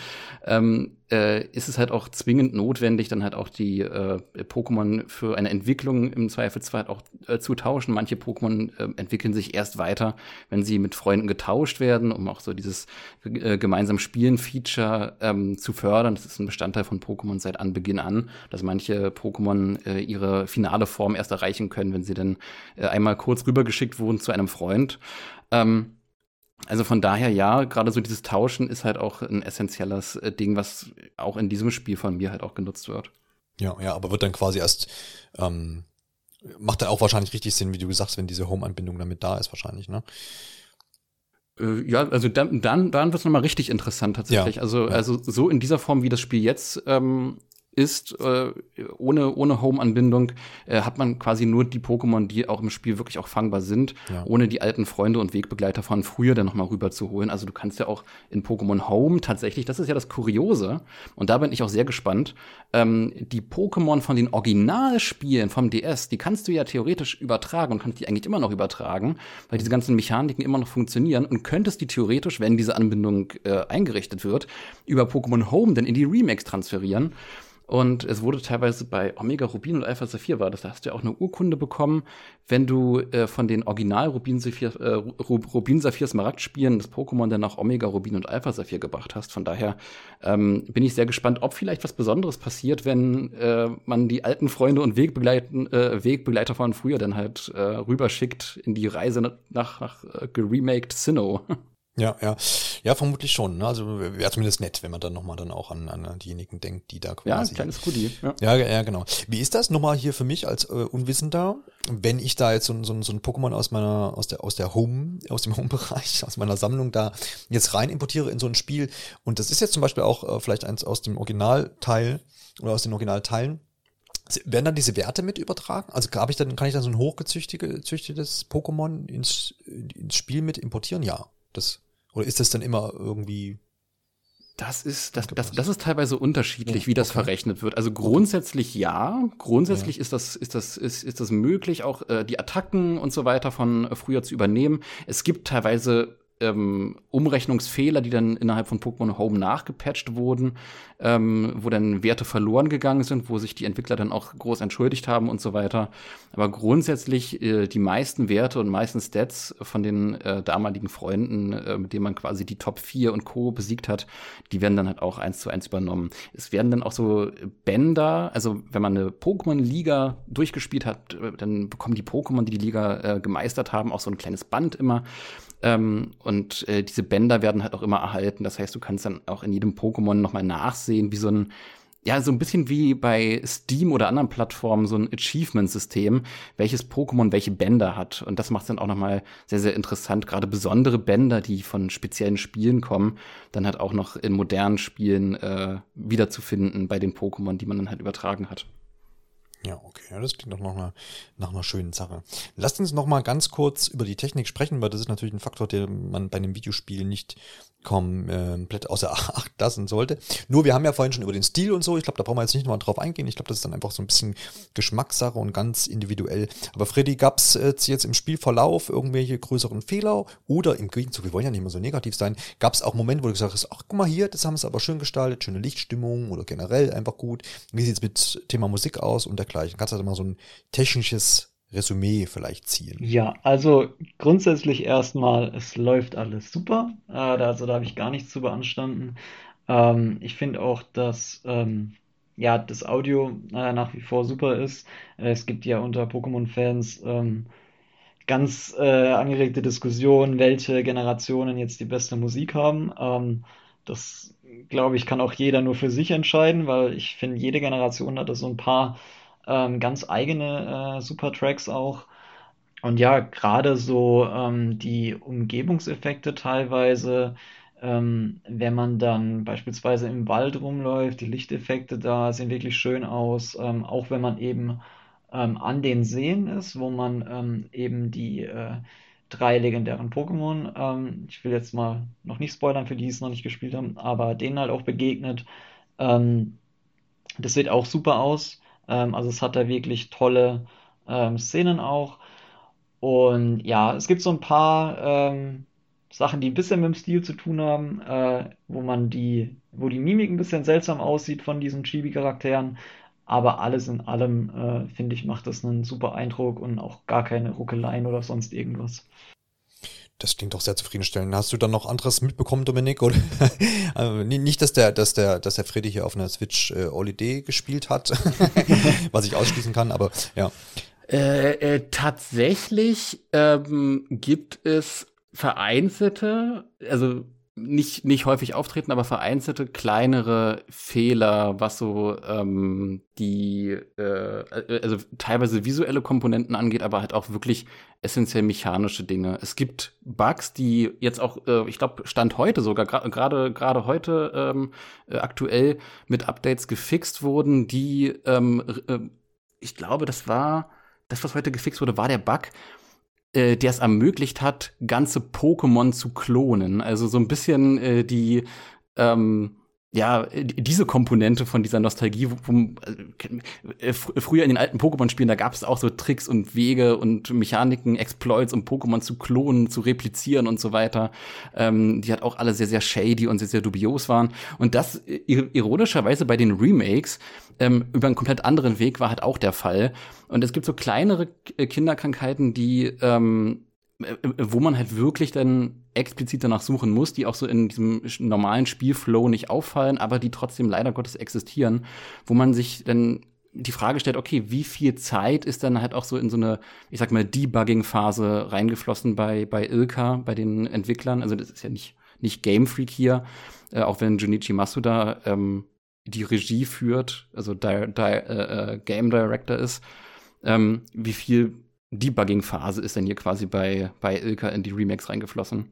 ähm, äh, ist es halt auch zwingend notwendig, dann halt auch die äh, Pokémon für eine Entwicklung im Zweifelsfall auch äh, zu tauschen. Manche Pokémon äh, entwickeln sich erst weiter, wenn sie mit Freunden getauscht werden, um auch so dieses äh, gemeinsam Spielen-Feature ähm, zu fördern. Das ist ein Bestandteil von Pokémon seit Anbeginn an, dass manche Pokémon äh, ihre finale Form erst erreichen können, wenn sie dann äh, einmal kurz rübergeschickt wurden zu einem Freund. Ähm, also von daher ja, gerade so dieses Tauschen ist halt auch ein essentielles äh, Ding, was auch in diesem Spiel von mir halt auch genutzt wird. Ja, ja, aber wird dann quasi erst, ähm, macht dann auch wahrscheinlich richtig Sinn, wie du gesagt hast, wenn diese Home-Anbindung damit da ist, wahrscheinlich, ne? Äh, ja, also dann, dann, dann wird es nochmal richtig interessant tatsächlich. Ja, also, ja. also so in dieser Form, wie das Spiel jetzt ähm, ist, äh, ohne, ohne Home-Anbindung, äh, hat man quasi nur die Pokémon, die auch im Spiel wirklich auch fangbar sind, ja. ohne die alten Freunde und Wegbegleiter von früher dann nochmal rüber zu holen. Also du kannst ja auch in Pokémon Home tatsächlich, das ist ja das Kuriose, und da bin ich auch sehr gespannt, ähm, die Pokémon von den Originalspielen vom DS, die kannst du ja theoretisch übertragen und kannst die eigentlich immer noch übertragen, weil diese ganzen Mechaniken immer noch funktionieren und könntest die theoretisch, wenn diese Anbindung äh, eingerichtet wird, über Pokémon Home dann in die Remakes transferieren. Und es wurde teilweise bei Omega Rubin und Alpha Saphir war das, da hast du ja auch eine Urkunde bekommen, wenn du äh, von den Original Rubin Saphir, äh, Rubin Saphir Smaragd Spielen das Pokémon dann nach Omega Rubin und Alpha Saphir gebracht hast. Von daher ähm, bin ich sehr gespannt, ob vielleicht was Besonderes passiert, wenn äh, man die alten Freunde und Wegbegleiten, äh, Wegbegleiter von früher dann halt äh, rüberschickt in die Reise nach, nach äh, geremaked Sinnoh. Ja, ja. Ja, vermutlich schon. Ne? Also wäre zumindest nett, wenn man dann nochmal dann auch an, an diejenigen denkt, die da quasi. Ja, ein kleines Goodie. Ja. ja, ja, genau. Wie ist das nochmal hier für mich als äh, Unwissender? wenn ich da jetzt so, so, so ein Pokémon aus meiner, aus der, aus der Home, aus dem Home-Bereich, aus meiner Sammlung da jetzt rein importiere in so ein Spiel, und das ist jetzt zum Beispiel auch äh, vielleicht eins aus dem Originalteil oder aus den Originalteilen, werden dann diese Werte mit übertragen? Also habe ich dann, kann ich dann so ein hochgezüchtetes Pokémon ins, ins Spiel mit importieren? Ja. Das, oder ist das dann immer irgendwie das ist, das, das, das ist teilweise unterschiedlich, wie das okay. verrechnet wird. Also grundsätzlich ja. Grundsätzlich ja. ist das, ist das, ist, ist das möglich, auch äh, die Attacken und so weiter von äh, früher zu übernehmen. Es gibt teilweise ähm, Umrechnungsfehler, die dann innerhalb von Pokémon Home nachgepatcht wurden, ähm, wo dann Werte verloren gegangen sind, wo sich die Entwickler dann auch groß entschuldigt haben und so weiter. Aber grundsätzlich äh, die meisten Werte und meisten Stats von den äh, damaligen Freunden, äh, mit denen man quasi die Top 4 und Co. besiegt hat, die werden dann halt auch eins zu eins übernommen. Es werden dann auch so Bänder, also wenn man eine Pokémon-Liga durchgespielt hat, äh, dann bekommen die Pokémon, die die Liga äh, gemeistert haben, auch so ein kleines Band immer ähm, und äh, diese Bänder werden halt auch immer erhalten. Das heißt, du kannst dann auch in jedem Pokémon nochmal nachsehen, wie so ein ja, so ein bisschen wie bei Steam oder anderen Plattformen so ein Achievement-System, welches Pokémon welche Bänder hat. Und das macht es dann auch nochmal sehr, sehr interessant. Gerade besondere Bänder, die von speziellen Spielen kommen, dann halt auch noch in modernen Spielen äh, wiederzufinden bei den Pokémon, die man dann halt übertragen hat. Ja, okay, das klingt doch noch nach, nach einer schönen Sache. Lasst uns noch mal ganz kurz über die Technik sprechen, weil das ist natürlich ein Faktor, den man bei einem Videospiel nicht komplett außer Acht lassen sollte. Nur, wir haben ja vorhin schon über den Stil und so, ich glaube, da brauchen wir jetzt nicht nochmal drauf eingehen. Ich glaube, das ist dann einfach so ein bisschen Geschmackssache und ganz individuell. Aber Freddy, gab es jetzt im Spielverlauf irgendwelche größeren Fehler oder im Gegenzug, wir wollen ja nicht mehr so negativ sein, gab es auch Momente, wo du gesagt hast, ach guck mal hier, das haben sie aber schön gestaltet, schöne Lichtstimmung oder generell einfach gut. Wie sieht es mit Thema Musik aus und dergleichen? Kannst du da mal so ein technisches Resümee vielleicht ziehen? Ja, also grundsätzlich erstmal, es läuft alles super. Äh, also da habe ich gar nichts zu beanstanden. Ähm, ich finde auch, dass ähm, ja, das Audio äh, nach wie vor super ist. Es gibt ja unter Pokémon-Fans ähm, ganz äh, angeregte Diskussionen, welche Generationen jetzt die beste Musik haben. Das, glaube ich, kann auch jeder nur für sich entscheiden, weil ich finde, jede Generation hat da so ein paar ähm, ganz eigene äh, Super-Tracks auch. Und ja, gerade so ähm, die Umgebungseffekte teilweise, ähm, wenn man dann beispielsweise im Wald rumläuft, die Lichteffekte da sehen wirklich schön aus, ähm, auch wenn man eben ähm, an den Seen ist, wo man ähm, eben die äh, drei legendären Pokémon, ähm, ich will jetzt mal noch nicht spoilern für die, die es noch nicht gespielt haben, aber denen halt auch begegnet. Das sieht auch super aus. Ähm, also es hat da wirklich tolle ähm, Szenen auch. Und ja, es gibt so ein paar ähm, Sachen, die ein bisschen mit dem Stil zu tun haben, äh, wo man die, wo die Mimik ein bisschen seltsam aussieht von diesen Chibi-Charakteren. Aber alles in allem, äh, finde ich, macht das einen super Eindruck und auch gar keine Ruckeleien oder sonst irgendwas. Das klingt doch sehr zufriedenstellend. Hast du dann noch anderes mitbekommen, Dominik? Oder? also nicht, dass der, dass der, dass der Freddy hier auf einer Switch äh, Holiday gespielt hat, was ich ausschließen kann, aber ja. Äh, äh, tatsächlich ähm, gibt es vereinzelte, also nicht, nicht häufig auftreten, aber vereinzelte kleinere Fehler, was so ähm, die, äh, also teilweise visuelle Komponenten angeht, aber halt auch wirklich essentiell mechanische Dinge. Es gibt Bugs, die jetzt auch, äh, ich glaube, Stand heute sogar, gerade gerade heute ähm, äh, aktuell mit Updates gefixt wurden, die, ähm, äh, ich glaube, das war, das, was heute gefixt wurde, war der Bug, äh, der es ermöglicht hat, ganze Pokémon zu klonen. Also so ein bisschen äh, die ähm, ja, diese Komponente von dieser Nostalgie, wo, wo, äh, früher in den alten Pokémon-Spielen, da gab es auch so Tricks und Wege und Mechaniken, Exploits, um Pokémon zu klonen, zu replizieren und so weiter, ähm, die halt auch alle sehr, sehr shady und sehr, sehr dubios waren. Und das ironischerweise bei den Remakes ähm, über einen komplett anderen Weg war halt auch der Fall. Und es gibt so kleinere Kinderkrankheiten, die ähm, äh, wo man halt wirklich dann explizit danach suchen muss, die auch so in diesem normalen Spielflow nicht auffallen, aber die trotzdem leider Gottes existieren, wo man sich dann die Frage stellt, okay, wie viel Zeit ist dann halt auch so in so eine, ich sag mal, Debugging-Phase reingeflossen bei, bei Ilka, bei den Entwicklern? Also das ist ja nicht, nicht Game Freak hier, äh, auch wenn Junichi Masuda ähm, die Regie führt, also di di äh, äh, Game Director ist. Ähm, wie viel Debugging-Phase ist dann hier quasi bei, bei Ilka in die Remakes reingeflossen.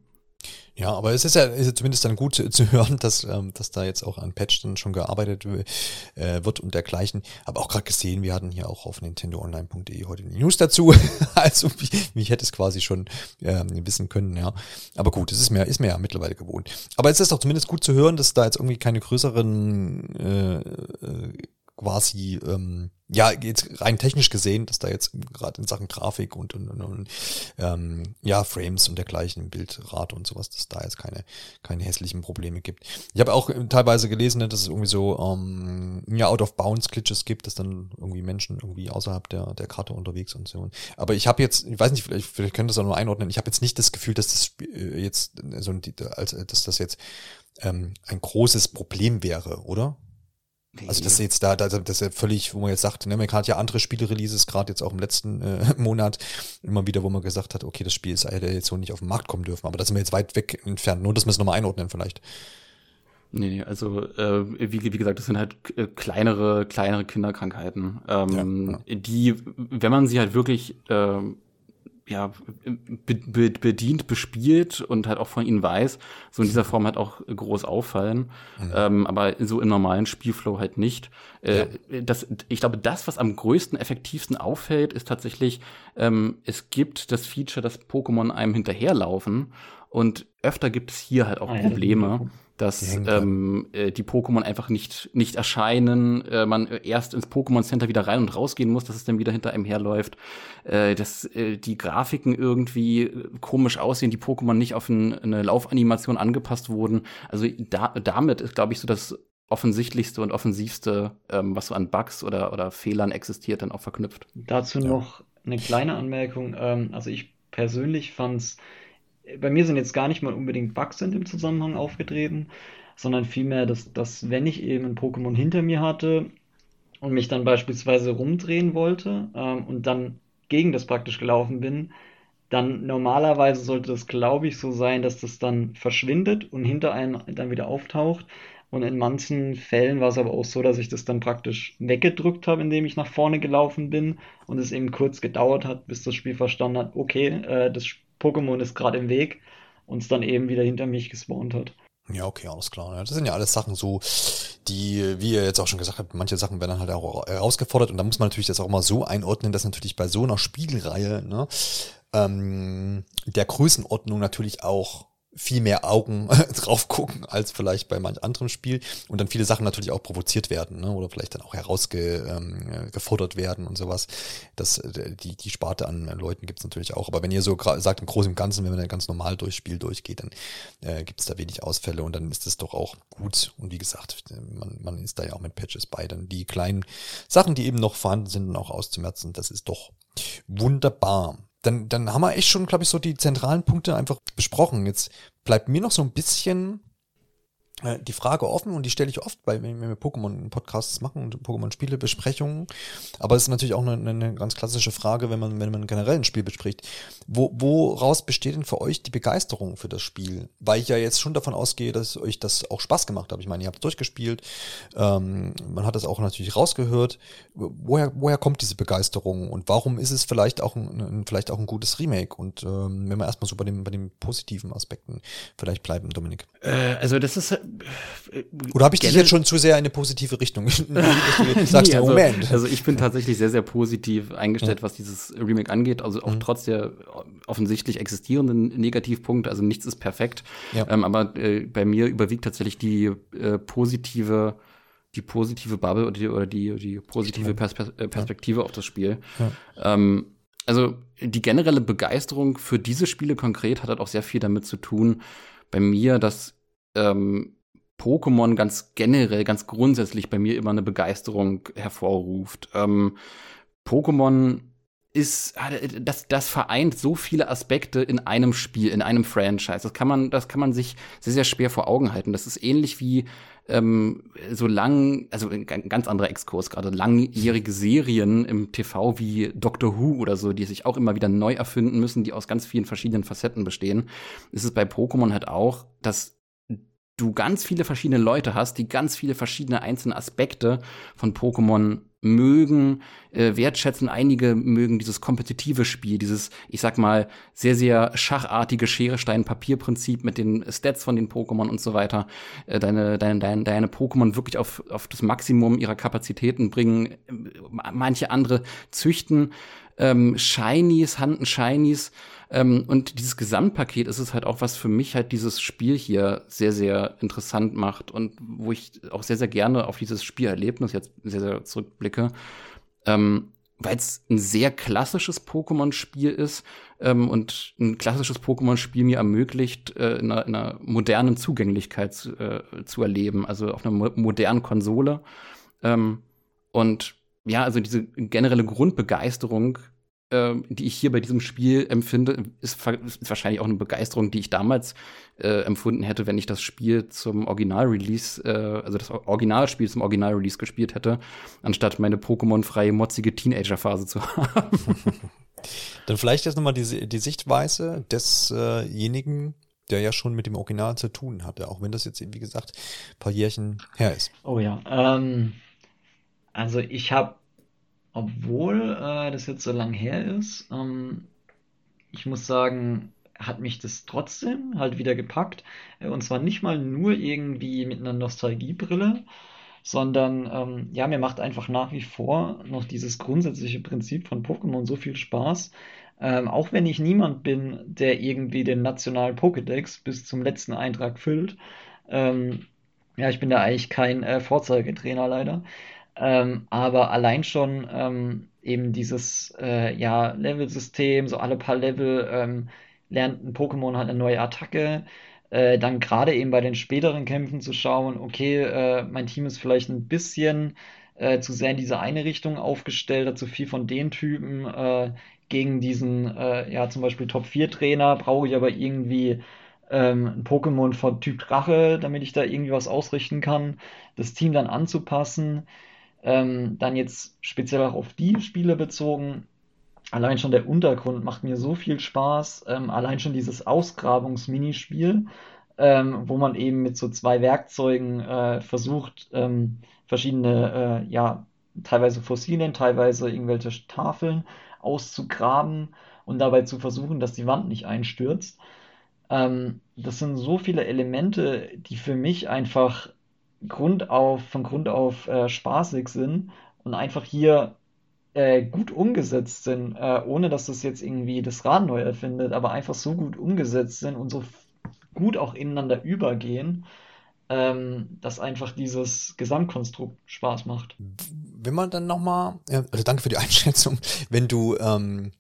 Ja, aber es ist ja, ist ja zumindest dann gut zu, hören, dass, ähm, dass da jetzt auch an Patch dann schon gearbeitet äh, wird und dergleichen. Aber auch gerade gesehen, wir hatten hier auch auf nintendoonline.de heute die News dazu. also wie, wie ich hätte es quasi schon ähm, wissen können, ja. Aber gut, es ist mir, ist mir ja mittlerweile gewohnt. Aber es ist auch zumindest gut zu hören, dass da jetzt irgendwie keine größeren äh, äh, quasi, ähm, ja, jetzt rein technisch gesehen, dass da jetzt gerade in Sachen Grafik und, und, und, und ähm, ja, Frames und dergleichen, Bildrate und sowas, dass da jetzt keine, keine hässlichen Probleme gibt. Ich habe auch teilweise gelesen, ne, dass es irgendwie so ähm, ja, Out-of-Bounds-Glitches gibt, dass dann irgendwie Menschen irgendwie außerhalb der, der Karte unterwegs und so. Aber ich habe jetzt, ich weiß nicht, vielleicht, vielleicht könnt ihr das auch nur einordnen, ich habe jetzt nicht das Gefühl, dass das äh, jetzt so als dass das jetzt ähm, ein großes Problem wäre, oder? Also das ist jetzt da, das ist ja völlig, wo man jetzt sagt, ne, man hat ja andere Spiele-Releases, gerade jetzt auch im letzten äh, Monat, immer wieder, wo man gesagt hat, okay, das Spiel ist jetzt so nicht auf den Markt kommen dürfen, aber da sind wir jetzt weit weg entfernt, nur dass wir es nochmal einordnen vielleicht. Nee, nee, also äh, wie, wie gesagt, das sind halt äh, kleinere, kleinere Kinderkrankheiten, ähm, ja, ja. die, wenn man sie halt wirklich äh, ja, be be bedient, bespielt und halt auch von ihnen weiß, so in dieser Form halt auch groß auffallen, mhm. ähm, aber so im normalen Spielflow halt nicht. Äh, ja. das, ich glaube, das, was am größten, effektivsten auffällt, ist tatsächlich, ähm, es gibt das Feature, dass Pokémon einem hinterherlaufen und öfter gibt es hier halt auch ah, Probleme. Ja, dass ähm, äh, die Pokémon einfach nicht, nicht erscheinen, äh, man erst ins Pokémon Center wieder rein und rausgehen muss, dass es dann wieder hinter einem herläuft, äh, dass äh, die Grafiken irgendwie äh, komisch aussehen, die Pokémon nicht auf ein, eine Laufanimation angepasst wurden. Also da, damit ist, glaube ich, so das offensichtlichste und offensivste, ähm, was so an Bugs oder, oder Fehlern existiert, dann auch verknüpft. Dazu ja. noch eine kleine Anmerkung. Ähm, also ich persönlich fand's bei mir sind jetzt gar nicht mal unbedingt Bugs in dem Zusammenhang aufgetreten, sondern vielmehr, dass, dass wenn ich eben ein Pokémon hinter mir hatte und mich dann beispielsweise rumdrehen wollte ähm, und dann gegen das praktisch gelaufen bin, dann normalerweise sollte das, glaube ich, so sein, dass das dann verschwindet und hinter einem dann wieder auftaucht. Und in manchen Fällen war es aber auch so, dass ich das dann praktisch weggedrückt habe, indem ich nach vorne gelaufen bin und es eben kurz gedauert hat, bis das Spiel verstanden hat, okay, äh, das Pokémon ist gerade im Weg und es dann eben wieder hinter mich gespawnt hat. Ja, okay, alles klar. Das sind ja alles Sachen so, die, wie ihr jetzt auch schon gesagt habt, manche Sachen werden dann halt auch herausgefordert und da muss man natürlich das auch immer so einordnen, dass natürlich bei so einer Spielreihe ne, ähm, der Größenordnung natürlich auch viel mehr Augen drauf gucken als vielleicht bei manch anderem Spiel und dann viele Sachen natürlich auch provoziert werden ne? oder vielleicht dann auch herausgefordert ähm, werden und sowas. Das, äh, die, die Sparte an Leuten gibt es natürlich auch. Aber wenn ihr so sagt, im Großen und Ganzen, wenn man dann ganz normal durchs Spiel durchgeht, dann äh, gibt es da wenig Ausfälle und dann ist es doch auch gut. Und wie gesagt, man, man ist da ja auch mit Patches bei. Dann die kleinen Sachen, die eben noch vorhanden sind, auch auszumerzen, das ist doch wunderbar dann, dann haben wir echt schon, glaube ich, so die zentralen Punkte einfach besprochen. Jetzt bleibt mir noch so ein bisschen die Frage offen und die stelle ich oft bei, wenn wir Pokémon-Podcasts machen und Pokémon-Spiele-Besprechungen. Aber es ist natürlich auch eine, eine, ganz klassische Frage, wenn man, wenn man generell ein Spiel bespricht. Wo, woraus besteht denn für euch die Begeisterung für das Spiel? Weil ich ja jetzt schon davon ausgehe, dass euch das auch Spaß gemacht hat. Ich meine, ihr habt es durchgespielt, ähm, man hat es auch natürlich rausgehört. Woher, woher kommt diese Begeisterung und warum ist es vielleicht auch ein, vielleicht auch ein gutes Remake? Und ähm, wenn wir erstmal so bei, dem, bei den positiven Aspekten vielleicht bleiben, Dominik. Äh, also das ist oder habe ich dich jetzt schon zu sehr in eine positive Richtung? sagst nee, also, Moment. Also ich bin tatsächlich sehr, sehr positiv eingestellt, ja. was dieses Remake angeht. Also auch mhm. trotz der offensichtlich existierenden Negativpunkte. Also nichts ist perfekt. Ja. Ähm, aber äh, bei mir überwiegt tatsächlich die äh, positive die positive Bubble oder die, oder die, die positive Perspe äh, Perspektive ja. auf das Spiel. Ähm, also die generelle Begeisterung für diese Spiele konkret hat halt auch sehr viel damit zu tun, bei mir, dass ähm, Pokémon ganz generell, ganz grundsätzlich bei mir immer eine Begeisterung hervorruft. Ähm, Pokémon ist, ah, das, das vereint so viele Aspekte in einem Spiel, in einem Franchise. Das kann man, das kann man sich sehr, sehr schwer vor Augen halten. Das ist ähnlich wie ähm, so lang, also ein ganz anderer Exkurs gerade, langjährige Serien im TV wie Doctor Who oder so, die sich auch immer wieder neu erfinden müssen, die aus ganz vielen verschiedenen Facetten bestehen. Ist es bei Pokémon halt auch, dass du ganz viele verschiedene Leute hast, die ganz viele verschiedene einzelne Aspekte von Pokémon mögen, äh, wertschätzen. Einige mögen dieses kompetitive Spiel, dieses, ich sag mal, sehr, sehr schachartige Schere-Stein-Papier-Prinzip mit den Stats von den Pokémon und so weiter. Äh, deine, deine, deine, deine Pokémon wirklich auf, auf das Maximum ihrer Kapazitäten bringen. Manche andere züchten ähm, Shinies, Handen Shinies. Ähm, und dieses Gesamtpaket ist es halt auch, was für mich halt dieses Spiel hier sehr, sehr interessant macht und wo ich auch sehr, sehr gerne auf dieses Spielerlebnis jetzt sehr, sehr zurückblicke. Ähm, weil es ein sehr klassisches Pokémon-Spiel ist ähm, und ein klassisches Pokémon-Spiel mir ermöglicht, äh, in, einer, in, einer, modernen Zugänglichkeit zu, äh, zu erleben, also auf einer mo modernen Konsole. Ähm, und ja, also diese generelle Grundbegeisterung, äh, die ich hier bei diesem Spiel empfinde, ist, ist, wahrscheinlich auch eine Begeisterung, die ich damals äh, empfunden hätte, wenn ich das Spiel zum Original-Release, äh, also das Originalspiel zum Original-Release gespielt hätte, anstatt meine Pokémon-freie, motzige Teenager-Phase zu haben. Dann vielleicht jetzt nochmal die, die Sichtweise desjenigen, der ja schon mit dem Original zu tun hatte, auch wenn das jetzt, wie gesagt, ein paar Jährchen her ist. Oh ja, ähm, also ich habe, obwohl äh, das jetzt so lang her ist, ähm, ich muss sagen, hat mich das trotzdem halt wieder gepackt. Äh, und zwar nicht mal nur irgendwie mit einer Nostalgiebrille, sondern ähm, ja, mir macht einfach nach wie vor noch dieses grundsätzliche Prinzip von Pokémon so viel Spaß. Ähm, auch wenn ich niemand bin, der irgendwie den nationalen Pokédex bis zum letzten Eintrag füllt. Ähm, ja, ich bin da eigentlich kein äh, Vorzeigetrainer leider. Ähm, aber allein schon ähm, eben dieses äh, ja, Level-System, so alle paar Level ähm, lernt ein Pokémon halt eine neue Attacke. Äh, dann gerade eben bei den späteren Kämpfen zu schauen, okay, äh, mein Team ist vielleicht ein bisschen äh, zu sehr in diese eine Richtung aufgestellt, hat zu viel von den Typen. Äh, gegen diesen, äh, ja, zum Beispiel Top-4-Trainer brauche ich aber irgendwie ähm, ein Pokémon von Typ Drache, damit ich da irgendwie was ausrichten kann. Das Team dann anzupassen. Ähm, dann jetzt speziell auch auf die Spiele bezogen. Allein schon der Untergrund macht mir so viel Spaß. Ähm, allein schon dieses Ausgrabungsminispiel, ähm, wo man eben mit so zwei Werkzeugen äh, versucht, ähm, verschiedene, äh, ja, teilweise Fossilien, teilweise irgendwelche Tafeln auszugraben und dabei zu versuchen, dass die Wand nicht einstürzt. Ähm, das sind so viele Elemente, die für mich einfach Grund auf, von Grund auf äh, spaßig sind und einfach hier äh, gut umgesetzt sind, äh, ohne dass das jetzt irgendwie das Rad neu erfindet, aber einfach so gut umgesetzt sind und so gut auch ineinander übergehen, ähm, dass einfach dieses Gesamtkonstrukt Spaß macht. Wenn man dann nochmal, also danke für die Einschätzung, wenn du ähm,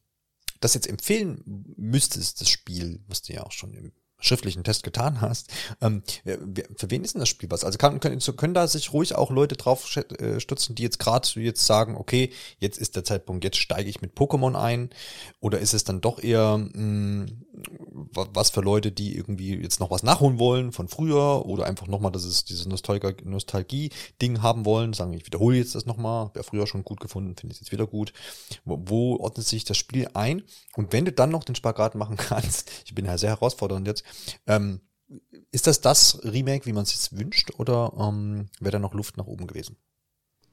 das jetzt empfehlen müsstest, das Spiel, was du ja auch schon schriftlichen Test getan hast. Ähm, für wen ist denn das Spiel was? Also kann, können, können da sich ruhig auch Leute drauf äh, stützen, die jetzt gerade jetzt sagen, okay, jetzt ist der Zeitpunkt, jetzt steige ich mit Pokémon ein? Oder ist es dann doch eher mh, hm, was für Leute, die irgendwie jetzt noch was nachholen wollen von früher oder einfach nochmal dieses, dieses Nostalgie-Ding haben wollen, sagen, ich wiederhole jetzt das nochmal, wäre früher schon gut gefunden, finde ich jetzt wieder gut. Wo, wo ordnet sich das Spiel ein? Und wenn du dann noch den Spagat machen kannst, ich bin ja sehr herausfordernd jetzt, ähm, ist das das Remake, wie man es jetzt wünscht, oder ähm, wäre da noch Luft nach oben gewesen?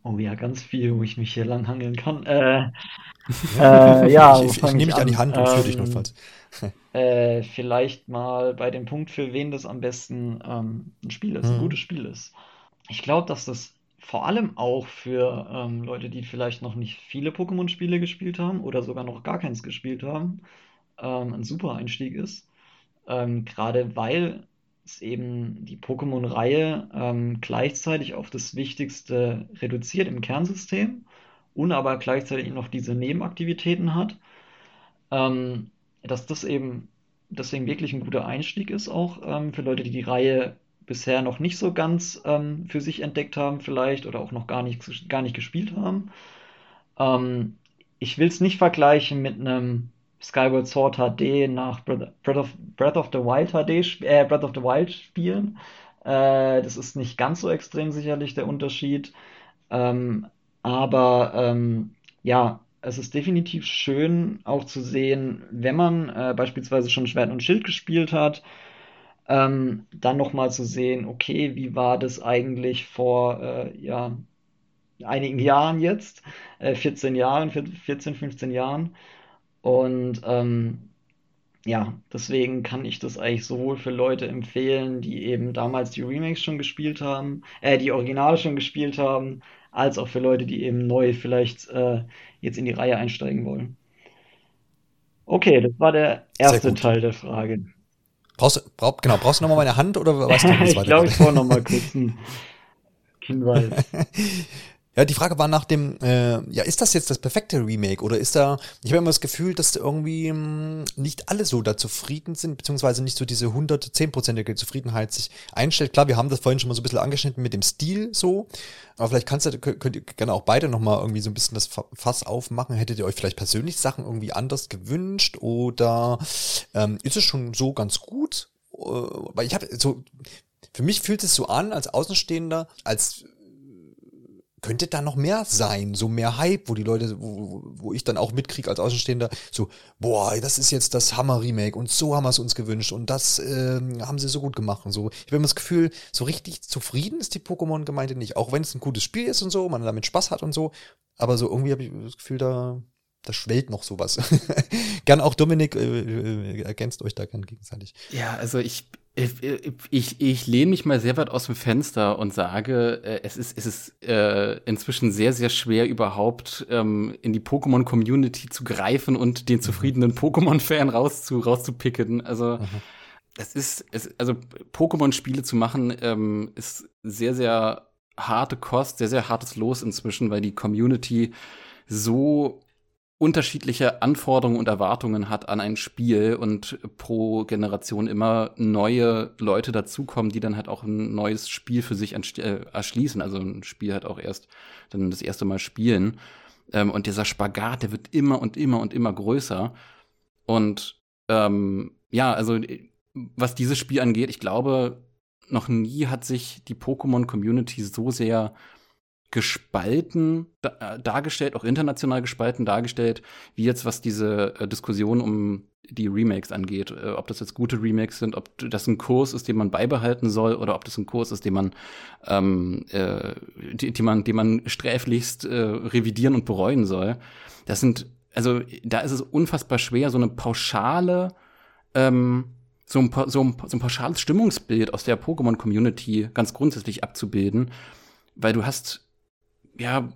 Oh ja, ganz viel, wo ich mich hier langhangeln kann. Äh, äh, ja, ich, ich, ich nehme dich an die Hand und ähm, führe dich notfalls. äh, vielleicht mal bei dem Punkt, für wen das am besten ähm, ein Spiel ist, mhm. ein gutes Spiel ist. Ich glaube, dass das vor allem auch für ähm, Leute, die vielleicht noch nicht viele Pokémon-Spiele gespielt haben oder sogar noch gar keins gespielt haben, ähm, ein super Einstieg ist. Ähm, Gerade weil es eben die Pokémon-Reihe ähm, gleichzeitig auf das Wichtigste reduziert im Kernsystem und aber gleichzeitig noch diese Nebenaktivitäten hat. Ähm, dass das eben deswegen wirklich ein guter Einstieg ist, auch ähm, für Leute, die die Reihe bisher noch nicht so ganz ähm, für sich entdeckt haben, vielleicht oder auch noch gar nicht, gar nicht gespielt haben. Ähm, ich will es nicht vergleichen mit einem Skyward Sword HD nach Breath of, Breath of the Wild HD, äh, Breath of the Wild spielen. Äh, das ist nicht ganz so extrem sicherlich der Unterschied. Ähm, aber ähm, ja, es ist definitiv schön auch zu sehen, wenn man äh, beispielsweise schon Schwert und Schild gespielt hat, ähm, dann nochmal zu sehen, okay, wie war das eigentlich vor äh, ja, einigen Jahren jetzt, äh, 14 Jahren, 14, 15 Jahren. Und ähm, ja, deswegen kann ich das eigentlich sowohl für Leute empfehlen, die eben damals die Remakes schon gespielt haben, äh, die Originale schon gespielt haben, als auch für Leute, die eben neu vielleicht äh, jetzt in die Reihe einsteigen wollen. Okay, das war der erste Teil der Frage. Brauchst, brauch, genau, brauchst du nochmal meine Hand oder weißt du, wie es Ich glaube, ich brauche nochmal kurz einen Hinweis. Ja, die Frage war nach dem, äh, ja, ist das jetzt das perfekte Remake oder ist da, ich habe immer das Gefühl, dass irgendwie mh, hm, nicht alle so da zufrieden sind, beziehungsweise nicht so diese 110-prozentige Zufriedenheit sich einstellt. Klar, wir haben das vorhin schon mal so ein bisschen angeschnitten mit dem Stil so, aber vielleicht kannst du, könnt ihr gerne auch beide nochmal irgendwie so ein bisschen das Fass aufmachen. Hättet ihr euch vielleicht persönlich Sachen irgendwie anders gewünscht oder ähm, ist es schon so ganz gut? Äh, weil ich habe so, für mich fühlt es so an, als Außenstehender, als könnte da noch mehr sein, so mehr Hype, wo die Leute, wo, wo ich dann auch mitkriege als Außenstehender, so, boah, das ist jetzt das Hammer-Remake und so haben wir es uns gewünscht und das äh, haben sie so gut gemacht und so. Ich habe immer das Gefühl, so richtig zufrieden ist die Pokémon-Gemeinde nicht, auch wenn es ein gutes Spiel ist und so, man damit Spaß hat und so, aber so irgendwie habe ich das Gefühl, da, da schwellt noch sowas. gern auch Dominik, äh, äh, ergänzt euch da gern gegenseitig. Ja, also ich, ich, ich, ich lehne mich mal sehr weit aus dem Fenster und sage, äh, es ist, es ist äh, inzwischen sehr, sehr schwer, überhaupt ähm, in die Pokémon-Community zu greifen und den mhm. zufriedenen Pokémon-Fan rauszu, rauszupicken. Also, mhm. es ist, es, also Pokémon-Spiele zu machen, ähm, ist sehr, sehr harte Kost, sehr, sehr hartes Los inzwischen, weil die Community so unterschiedliche Anforderungen und Erwartungen hat an ein Spiel und pro Generation immer neue Leute dazukommen, die dann halt auch ein neues Spiel für sich äh, erschließen. Also ein Spiel halt auch erst dann das erste Mal spielen. Ähm, und dieser Spagat, der wird immer und immer und immer größer. Und ähm, ja, also was dieses Spiel angeht, ich glaube, noch nie hat sich die Pokémon-Community so sehr gespalten da, äh, dargestellt, auch international gespalten dargestellt, wie jetzt was diese äh, Diskussion um die Remakes angeht. Äh, ob das jetzt gute Remakes sind, ob das ein Kurs ist, den man beibehalten soll, oder ob das ein Kurs ist, den man, ähm, äh, die, die man, den man sträflichst äh, revidieren und bereuen soll. Das sind, also da ist es unfassbar schwer, so eine pauschale ähm, so ein, so, ein, so ein pauschales Stimmungsbild aus der Pokémon-Community ganz grundsätzlich abzubilden, weil du hast ja,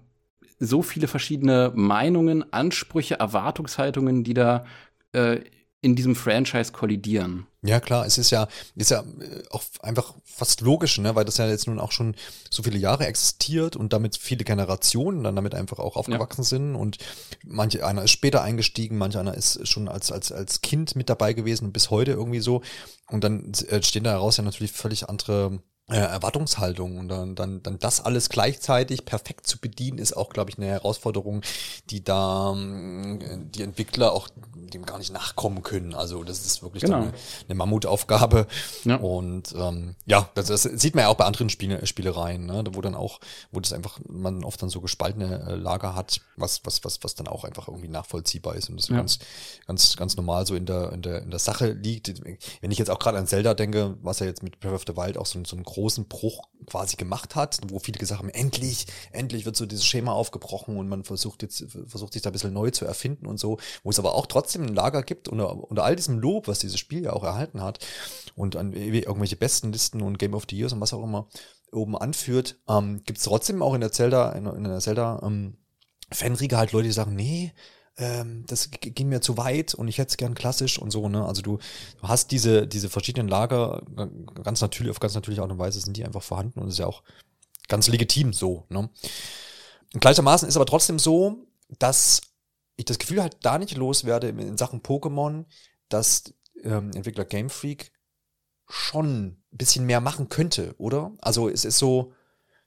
so viele verschiedene Meinungen, Ansprüche, Erwartungshaltungen, die da äh, in diesem Franchise kollidieren. Ja, klar, es ist ja, ist ja äh, auch einfach fast logisch, ne, weil das ja jetzt nun auch schon so viele Jahre existiert und damit viele Generationen dann damit einfach auch aufgewachsen ja. sind und manche einer ist später eingestiegen, manch einer ist schon als, als, als Kind mit dabei gewesen und bis heute irgendwie so. Und dann äh, stehen da heraus ja natürlich völlig andere Erwartungshaltung und dann, dann, dann das alles gleichzeitig perfekt zu bedienen, ist auch, glaube ich, eine Herausforderung, die da ähm, die Entwickler auch dem gar nicht nachkommen können. Also das ist wirklich genau. eine, eine Mammutaufgabe. Ja. Und ähm, ja, das, das sieht man ja auch bei anderen Spiele, Spielereien, ne? wo dann auch, wo das einfach man oft dann so gespaltene äh, Lager hat, was, was, was, was dann auch einfach irgendwie nachvollziehbar ist. Und das ja. ganz, ganz, ganz normal so in der, in der, in der Sache liegt. Wenn ich jetzt auch gerade an Zelda denke, was ja jetzt mit Breath of the Wild auch so, so ein großen Bruch quasi gemacht hat, wo viele gesagt haben, endlich, endlich wird so dieses Schema aufgebrochen und man versucht jetzt, versucht sich da ein bisschen neu zu erfinden und so, wo es aber auch trotzdem ein Lager gibt, unter, unter all diesem Lob, was dieses Spiel ja auch erhalten hat und an irgendwelche besten Listen und Game of the Years und was auch immer oben anführt, ähm, gibt es trotzdem auch in der Zelda, in, in der Zelda ähm, Fanriege halt Leute, die sagen, nee, ähm, das ging mir zu weit und ich hätte es gern klassisch und so, ne? Also du, du hast diese, diese verschiedenen Lager ganz natürlich, auf ganz natürliche Art und Weise sind die einfach vorhanden und ist ja auch ganz legitim so, ne? Und gleichermaßen ist aber trotzdem so, dass ich das Gefühl halt da nicht loswerde in Sachen Pokémon, dass ähm, Entwickler Game Freak schon ein bisschen mehr machen könnte, oder? Also es ist so,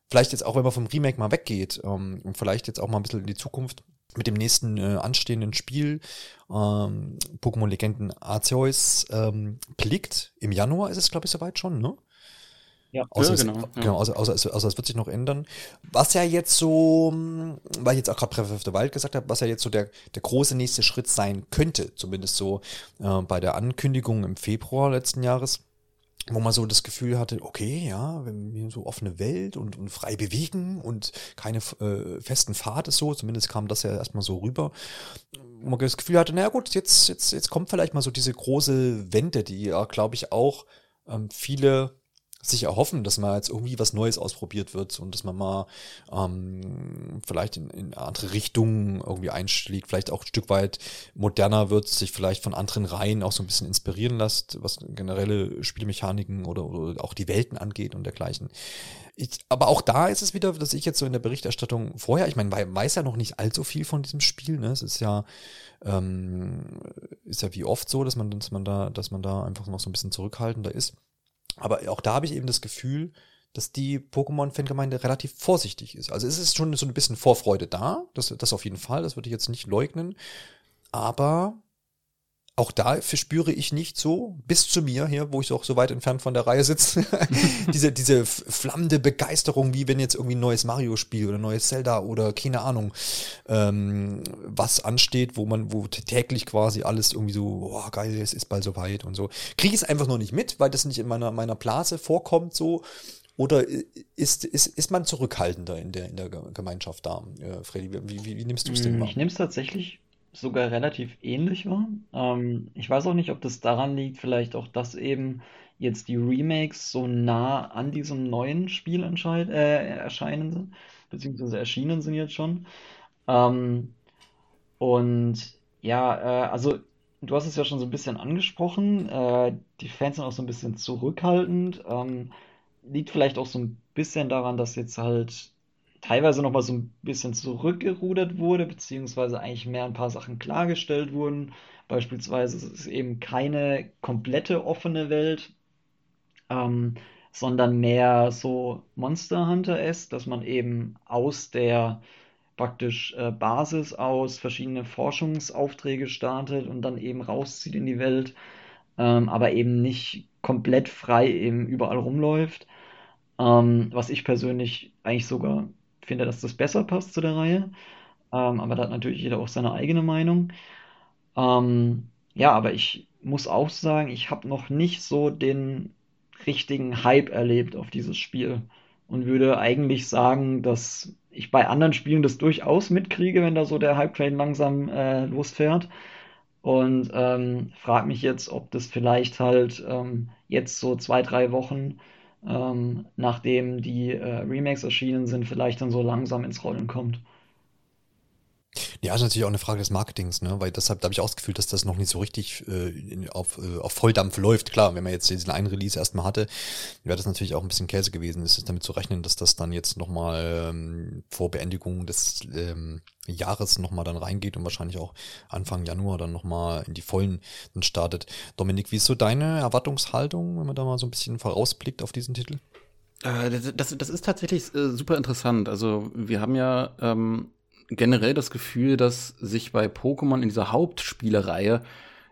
vielleicht jetzt auch, wenn man vom Remake mal weggeht ähm, und vielleicht jetzt auch mal ein bisschen in die Zukunft mit dem nächsten äh, anstehenden Spiel ähm, Pokémon Legenden Arceus ähm, blickt. Im Januar ist es, glaube ich, soweit schon, ne? Ja, außer, ja, genau. Es, genau außer, außer, außer, außer es wird sich noch ändern. Was ja jetzt so, weil ich jetzt auch gerade Breath of the Wild gesagt habe, was ja jetzt so der, der große nächste Schritt sein könnte, zumindest so äh, bei der Ankündigung im Februar letzten Jahres, wo man so das Gefühl hatte, okay, ja, wenn wir so offene Welt und, und frei bewegen und keine äh, festen Pfade so, zumindest kam das ja erstmal so rüber, wo man das Gefühl hatte, naja gut, jetzt, jetzt, jetzt kommt vielleicht mal so diese große Wende, die ja, glaube ich, auch ähm, viele sich erhoffen, dass mal jetzt irgendwie was Neues ausprobiert wird und dass man mal ähm, vielleicht in, in andere Richtungen irgendwie einschlägt, vielleicht auch ein Stück weit moderner wird, sich vielleicht von anderen Reihen auch so ein bisschen inspirieren lässt, was generelle Spielmechaniken oder, oder auch die Welten angeht und dergleichen. Ich, aber auch da ist es wieder, dass ich jetzt so in der Berichterstattung vorher, ich meine, weiß ja noch nicht allzu viel von diesem Spiel, ne? Es ist ja, ähm, ist ja wie oft so, dass man, dass man da, dass man da einfach noch so ein bisschen zurückhaltender ist. Aber auch da habe ich eben das Gefühl, dass die Pokémon-Fangemeinde relativ vorsichtig ist. Also es ist schon so ein bisschen Vorfreude da, das, das auf jeden Fall, das würde ich jetzt nicht leugnen. Aber auch da verspüre ich nicht so, bis zu mir hier, wo ich auch so weit entfernt von der Reihe sitze, diese, diese flammende Begeisterung, wie wenn jetzt irgendwie ein neues Mario-Spiel oder ein neues Zelda oder keine Ahnung, ähm, was ansteht, wo man, wo täglich quasi alles irgendwie so, oh geil, es ist bald soweit und so. Kriege ich es einfach noch nicht mit, weil das nicht in meiner, meiner Blase vorkommt so. Oder ist, ist, ist man zurückhaltender in der, in der Gemeinschaft da, äh, Freddy? Wie, wie, wie nimmst du es denn wahr? Ich nehme es tatsächlich sogar relativ ähnlich war. Ähm, ich weiß auch nicht, ob das daran liegt, vielleicht auch, dass eben jetzt die Remakes so nah an diesem neuen Spiel äh, erscheinen sind, beziehungsweise erschienen sind jetzt schon. Ähm, und ja, äh, also du hast es ja schon so ein bisschen angesprochen, äh, die Fans sind auch so ein bisschen zurückhaltend. Ähm, liegt vielleicht auch so ein bisschen daran, dass jetzt halt teilweise noch mal so ein bisschen zurückgerudert wurde, beziehungsweise eigentlich mehr ein paar Sachen klargestellt wurden. Beispielsweise ist es eben keine komplette offene Welt, ähm, sondern mehr so Monster Hunter ist, dass man eben aus der praktisch äh, Basis aus verschiedene Forschungsaufträge startet und dann eben rauszieht in die Welt, ähm, aber eben nicht komplett frei eben überall rumläuft. Ähm, was ich persönlich eigentlich sogar finde, dass das besser passt zu der Reihe. Ähm, aber da hat natürlich jeder auch seine eigene Meinung. Ähm, ja, aber ich muss auch sagen, ich habe noch nicht so den richtigen Hype erlebt auf dieses Spiel und würde eigentlich sagen, dass ich bei anderen Spielen das durchaus mitkriege, wenn da so der Hype-Train langsam äh, losfährt. Und ähm, frage mich jetzt, ob das vielleicht halt ähm, jetzt so zwei, drei Wochen ähm, nachdem die äh, Remakes erschienen sind, vielleicht dann so langsam ins Rollen kommt. Ja, ist natürlich auch eine Frage des Marketings, ne? Weil deshalb habe ich Gefühl, dass das noch nicht so richtig äh, auf, äh, auf Volldampf läuft. Klar, wenn man jetzt diesen einen Release erstmal hatte, wäre das natürlich auch ein bisschen Käse gewesen. Es ist damit zu rechnen, dass das dann jetzt nochmal ähm, vor Beendigung des ähm, Jahres nochmal dann reingeht und wahrscheinlich auch Anfang Januar dann nochmal in die Vollen dann startet. Dominik, wie ist so deine Erwartungshaltung, wenn man da mal so ein bisschen vorausblickt auf diesen Titel? Äh, das, das ist tatsächlich äh, super interessant. Also wir haben ja ähm, generell das Gefühl, dass sich bei Pokémon in dieser Hauptspielereihe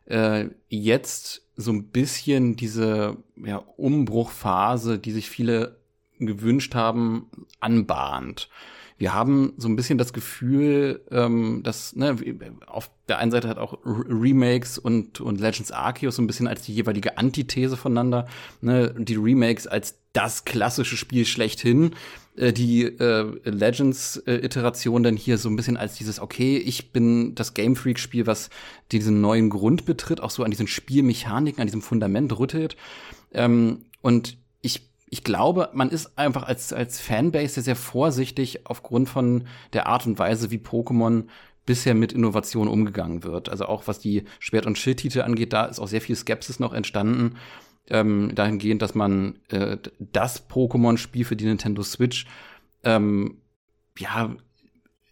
äh, jetzt so ein bisschen diese ja, Umbruchphase, die sich viele gewünscht haben, anbahnt. Wir haben so ein bisschen das Gefühl, ähm, dass ne, auf der einen Seite hat auch Remakes und, und Legends Arceus so ein bisschen als die jeweilige Antithese voneinander. Ne, die Remakes als das klassische Spiel schlechthin äh, die äh, Legends-Iteration dann hier so ein bisschen als dieses, okay, ich bin das Game Freak-Spiel, was diesen neuen Grund betritt, auch so an diesen Spielmechaniken, an diesem Fundament rüttelt. Ähm, und ich ich glaube, man ist einfach als, als Fanbase sehr, sehr vorsichtig aufgrund von der Art und Weise, wie Pokémon bisher mit Innovation umgegangen wird. Also auch was die Schwert- und Schild-Titel angeht, da ist auch sehr viel Skepsis noch entstanden ähm, dahingehend, dass man äh, das Pokémon-Spiel für die Nintendo Switch ähm, ja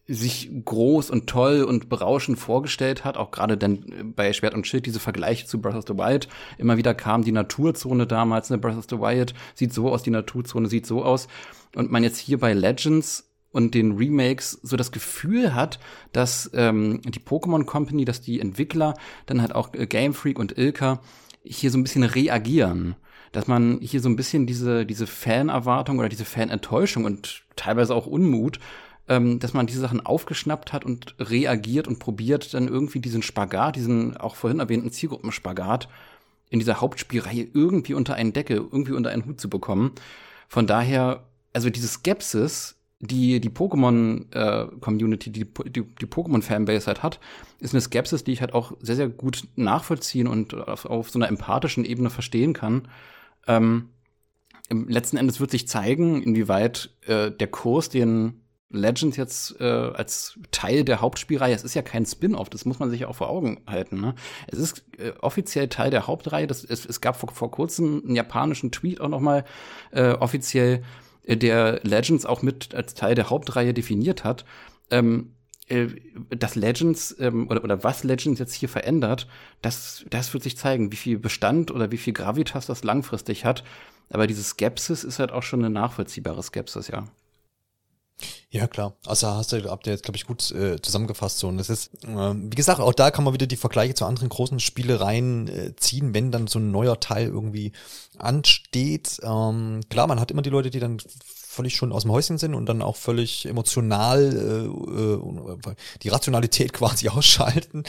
sich groß und toll und berauschend vorgestellt hat, auch gerade dann bei Schwert und Schild diese Vergleiche zu Breath of the Wild. Immer wieder kam, die Naturzone damals, ne, Breath of the Wild sieht so aus, die Naturzone sieht so aus. Und man jetzt hier bei Legends und den Remakes so das Gefühl hat, dass ähm, die Pokémon Company, dass die Entwickler, dann halt auch äh, Game Freak und Ilka hier so ein bisschen reagieren. Dass man hier so ein bisschen diese, diese Fanerwartung oder diese Fanenttäuschung und teilweise auch Unmut, ähm, dass man diese Sachen aufgeschnappt hat und reagiert und probiert, dann irgendwie diesen Spagat, diesen auch vorhin erwähnten Zielgruppenspagat, in dieser Hauptspielreihe irgendwie unter einen Decke, irgendwie unter einen Hut zu bekommen. Von daher, also diese Skepsis, die die Pokémon-Community, äh, die, die, die Pokémon-Fanbase halt hat, ist eine Skepsis, die ich halt auch sehr, sehr gut nachvollziehen und auf, auf so einer empathischen Ebene verstehen kann. Ähm, letzten Endes wird sich zeigen, inwieweit äh, der Kurs, den Legends jetzt äh, als Teil der Hauptspielreihe, es ist ja kein Spin-off, das muss man sich auch vor Augen halten. Ne? Es ist äh, offiziell Teil der Hauptreihe. Das, es, es gab vor, vor kurzem einen japanischen Tweet auch noch mal äh, offiziell, der Legends auch mit als Teil der Hauptreihe definiert hat. Ähm, äh, dass Legends ähm, oder, oder was Legends jetzt hier verändert, das, das wird sich zeigen, wie viel Bestand oder wie viel Gravitas das langfristig hat. Aber diese Skepsis ist halt auch schon eine nachvollziehbare Skepsis, ja. Ja, klar. Also hast du, habt ihr jetzt, glaube ich, gut äh, zusammengefasst. So. Und das ist, äh, wie gesagt, auch da kann man wieder die Vergleiche zu anderen großen Spielereien äh, ziehen, wenn dann so ein neuer Teil irgendwie ansteht. Ähm, klar, man hat immer die Leute, die dann völlig schon aus dem Häuschen sind und dann auch völlig emotional äh, äh, die Rationalität quasi ausschalten.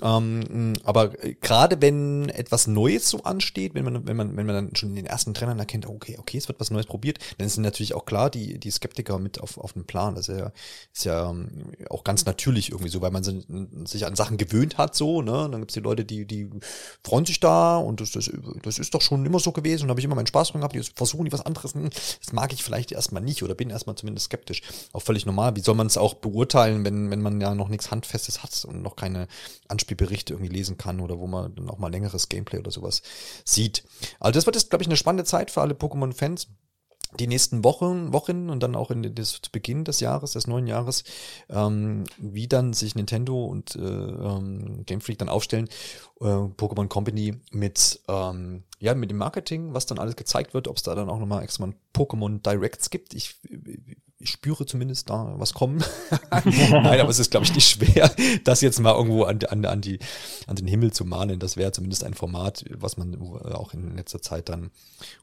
Ähm, aber gerade wenn etwas Neues so ansteht, wenn man, wenn man, wenn man dann schon in den ersten Trennern erkennt, okay, okay, es wird was Neues probiert, dann sind natürlich auch klar die, die Skeptiker mit auf, auf dem Plan. Das ist ja, ist ja ähm, auch ganz natürlich irgendwie so, weil man sich an Sachen gewöhnt hat, so, ne? Dann gibt's die Leute, die, die freuen sich da und das, das, das ist doch schon immer so gewesen und habe ich immer meinen Spaß dran gehabt, die versuchen die was anderes. Hm, das mag ich vielleicht erst erstmal nicht oder bin erstmal zumindest skeptisch. Auch völlig normal. Wie soll man es auch beurteilen, wenn, wenn man ja noch nichts Handfestes hat und noch keine Anspielberichte irgendwie lesen kann oder wo man dann auch mal längeres Gameplay oder sowas sieht. Also das wird jetzt, glaube ich, eine spannende Zeit für alle Pokémon-Fans die nächsten Wochen, Wochen und dann auch in das, zu Beginn des Jahres, des neuen Jahres, ähm, wie dann sich Nintendo und äh, ähm, Game Freak dann aufstellen, äh, Pokémon Company mit ähm, ja mit dem Marketing, was dann alles gezeigt wird, ob es da dann auch nochmal extra mal Pokémon Directs gibt. Ich, ich spüre zumindest da was kommen. Nein, aber es ist, glaube ich, nicht schwer, das jetzt mal irgendwo an, an, an, die, an den Himmel zu malen. Das wäre zumindest ein Format, was man auch in letzter Zeit dann,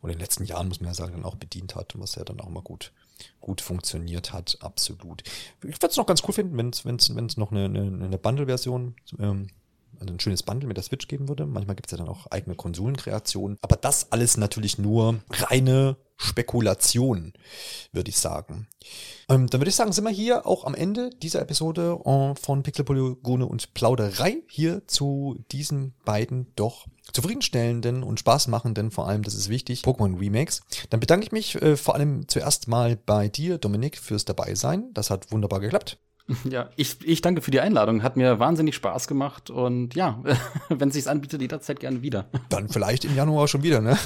oder in den letzten Jahren, muss man ja sagen, dann auch bedient hat, was ja dann auch mal gut, gut funktioniert hat, absolut. Ich würde es noch ganz cool finden, wenn es noch eine, eine, eine Bundle-Version ähm, also ein schönes Bundle mit der Switch geben würde. Manchmal gibt es ja dann auch eigene Konsolenkreationen. Aber das alles natürlich nur reine Spekulation, würde ich sagen. Ähm, dann würde ich sagen, sind wir hier auch am Ende dieser Episode äh, von Pixelpolygone und Plauderei hier zu diesen beiden doch zufriedenstellenden und spaßmachenden, vor allem, das ist wichtig, Pokémon Remakes. Dann bedanke ich mich äh, vor allem zuerst mal bei dir, Dominik, fürs Dabeisein. Das hat wunderbar geklappt. Ja, ich, ich danke für die Einladung. Hat mir wahnsinnig Spaß gemacht und ja, wenn es sich anbietet, jederzeit gerne wieder. Dann vielleicht im Januar schon wieder, ne?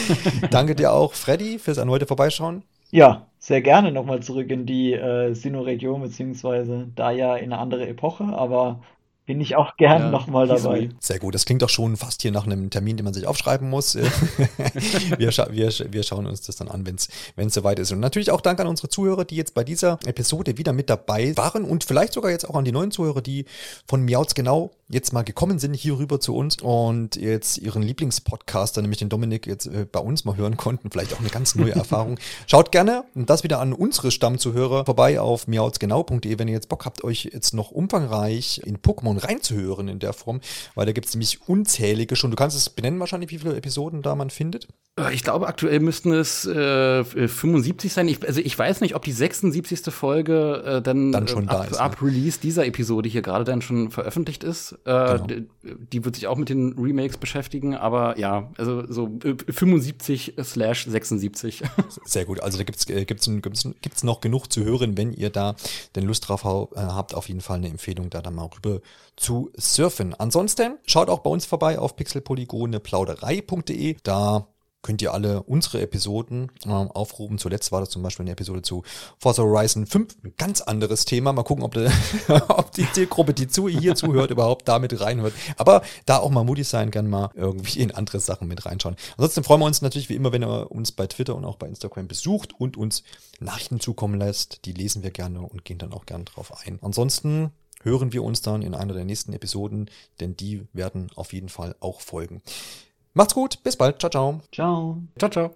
danke dir auch, Freddy, fürs erneute Vorbeischauen. Ja, sehr gerne nochmal zurück in die äh, Sinnoh-Region, beziehungsweise da ja in eine andere Epoche, aber bin ich auch gern ja, nochmal dabei. Sehr gut, das klingt doch schon fast hier nach einem Termin, den man sich aufschreiben muss. wir, scha wir, wir, schauen uns das dann an, wenn es soweit ist. Und natürlich auch Dank an unsere Zuhörer, die jetzt bei dieser Episode wieder mit dabei waren und vielleicht sogar jetzt auch an die neuen Zuhörer, die von Miauts genau jetzt mal gekommen sind hier rüber zu uns und jetzt ihren Lieblingspodcaster, nämlich den Dominik, jetzt äh, bei uns mal hören konnten. Vielleicht auch eine ganz neue Erfahrung. Schaut gerne und das wieder an unsere Stammzuhörer vorbei auf miautsgenau.de, wenn ihr jetzt Bock habt, euch jetzt noch umfangreich in Pokémon Version reinzuhören in der Form, weil da gibt es nämlich unzählige schon. Du kannst es benennen wahrscheinlich, wie viele Episoden da man findet? Äh, ich glaube, aktuell müssten es äh, 75 sein. Ich, also ich weiß nicht, ob die 76. Folge äh, dann, dann schon äh, ab, ist, ne? ab Release dieser Episode hier gerade dann schon veröffentlicht ist. Äh, genau. die, die, wird sich auch mit den Remakes beschäftigen, aber ja, also so 75 äh, slash 76. Sehr gut. Also da gibt's äh, gibt's, gibt's, gibt's noch genug zu hören, wenn ihr da den Lust drauf habt. Auf jeden Fall eine Empfehlung, da dann mal rüber zu surfen. Ansonsten schaut auch bei uns vorbei auf pixelpolygone-plauderei.de. Da könnt ihr alle unsere Episoden äh, aufrufen. Zuletzt war das zum Beispiel eine Episode zu Forza Horizon 5. Ein ganz anderes Thema. Mal gucken, ob, de, ob die Zielgruppe, die zu, hier zuhört, überhaupt damit reinhört. Aber da auch mal mutig sein, gerne mal irgendwie in andere Sachen mit reinschauen. Ansonsten freuen wir uns natürlich wie immer, wenn ihr uns bei Twitter und auch bei Instagram besucht und uns Nachrichten zukommen lässt. Die lesen wir gerne und gehen dann auch gerne drauf ein. Ansonsten hören wir uns dann in einer der nächsten Episoden, denn die werden auf jeden Fall auch folgen. Macht's gut, bis bald, ciao, ciao. Ciao. Ciao, ciao.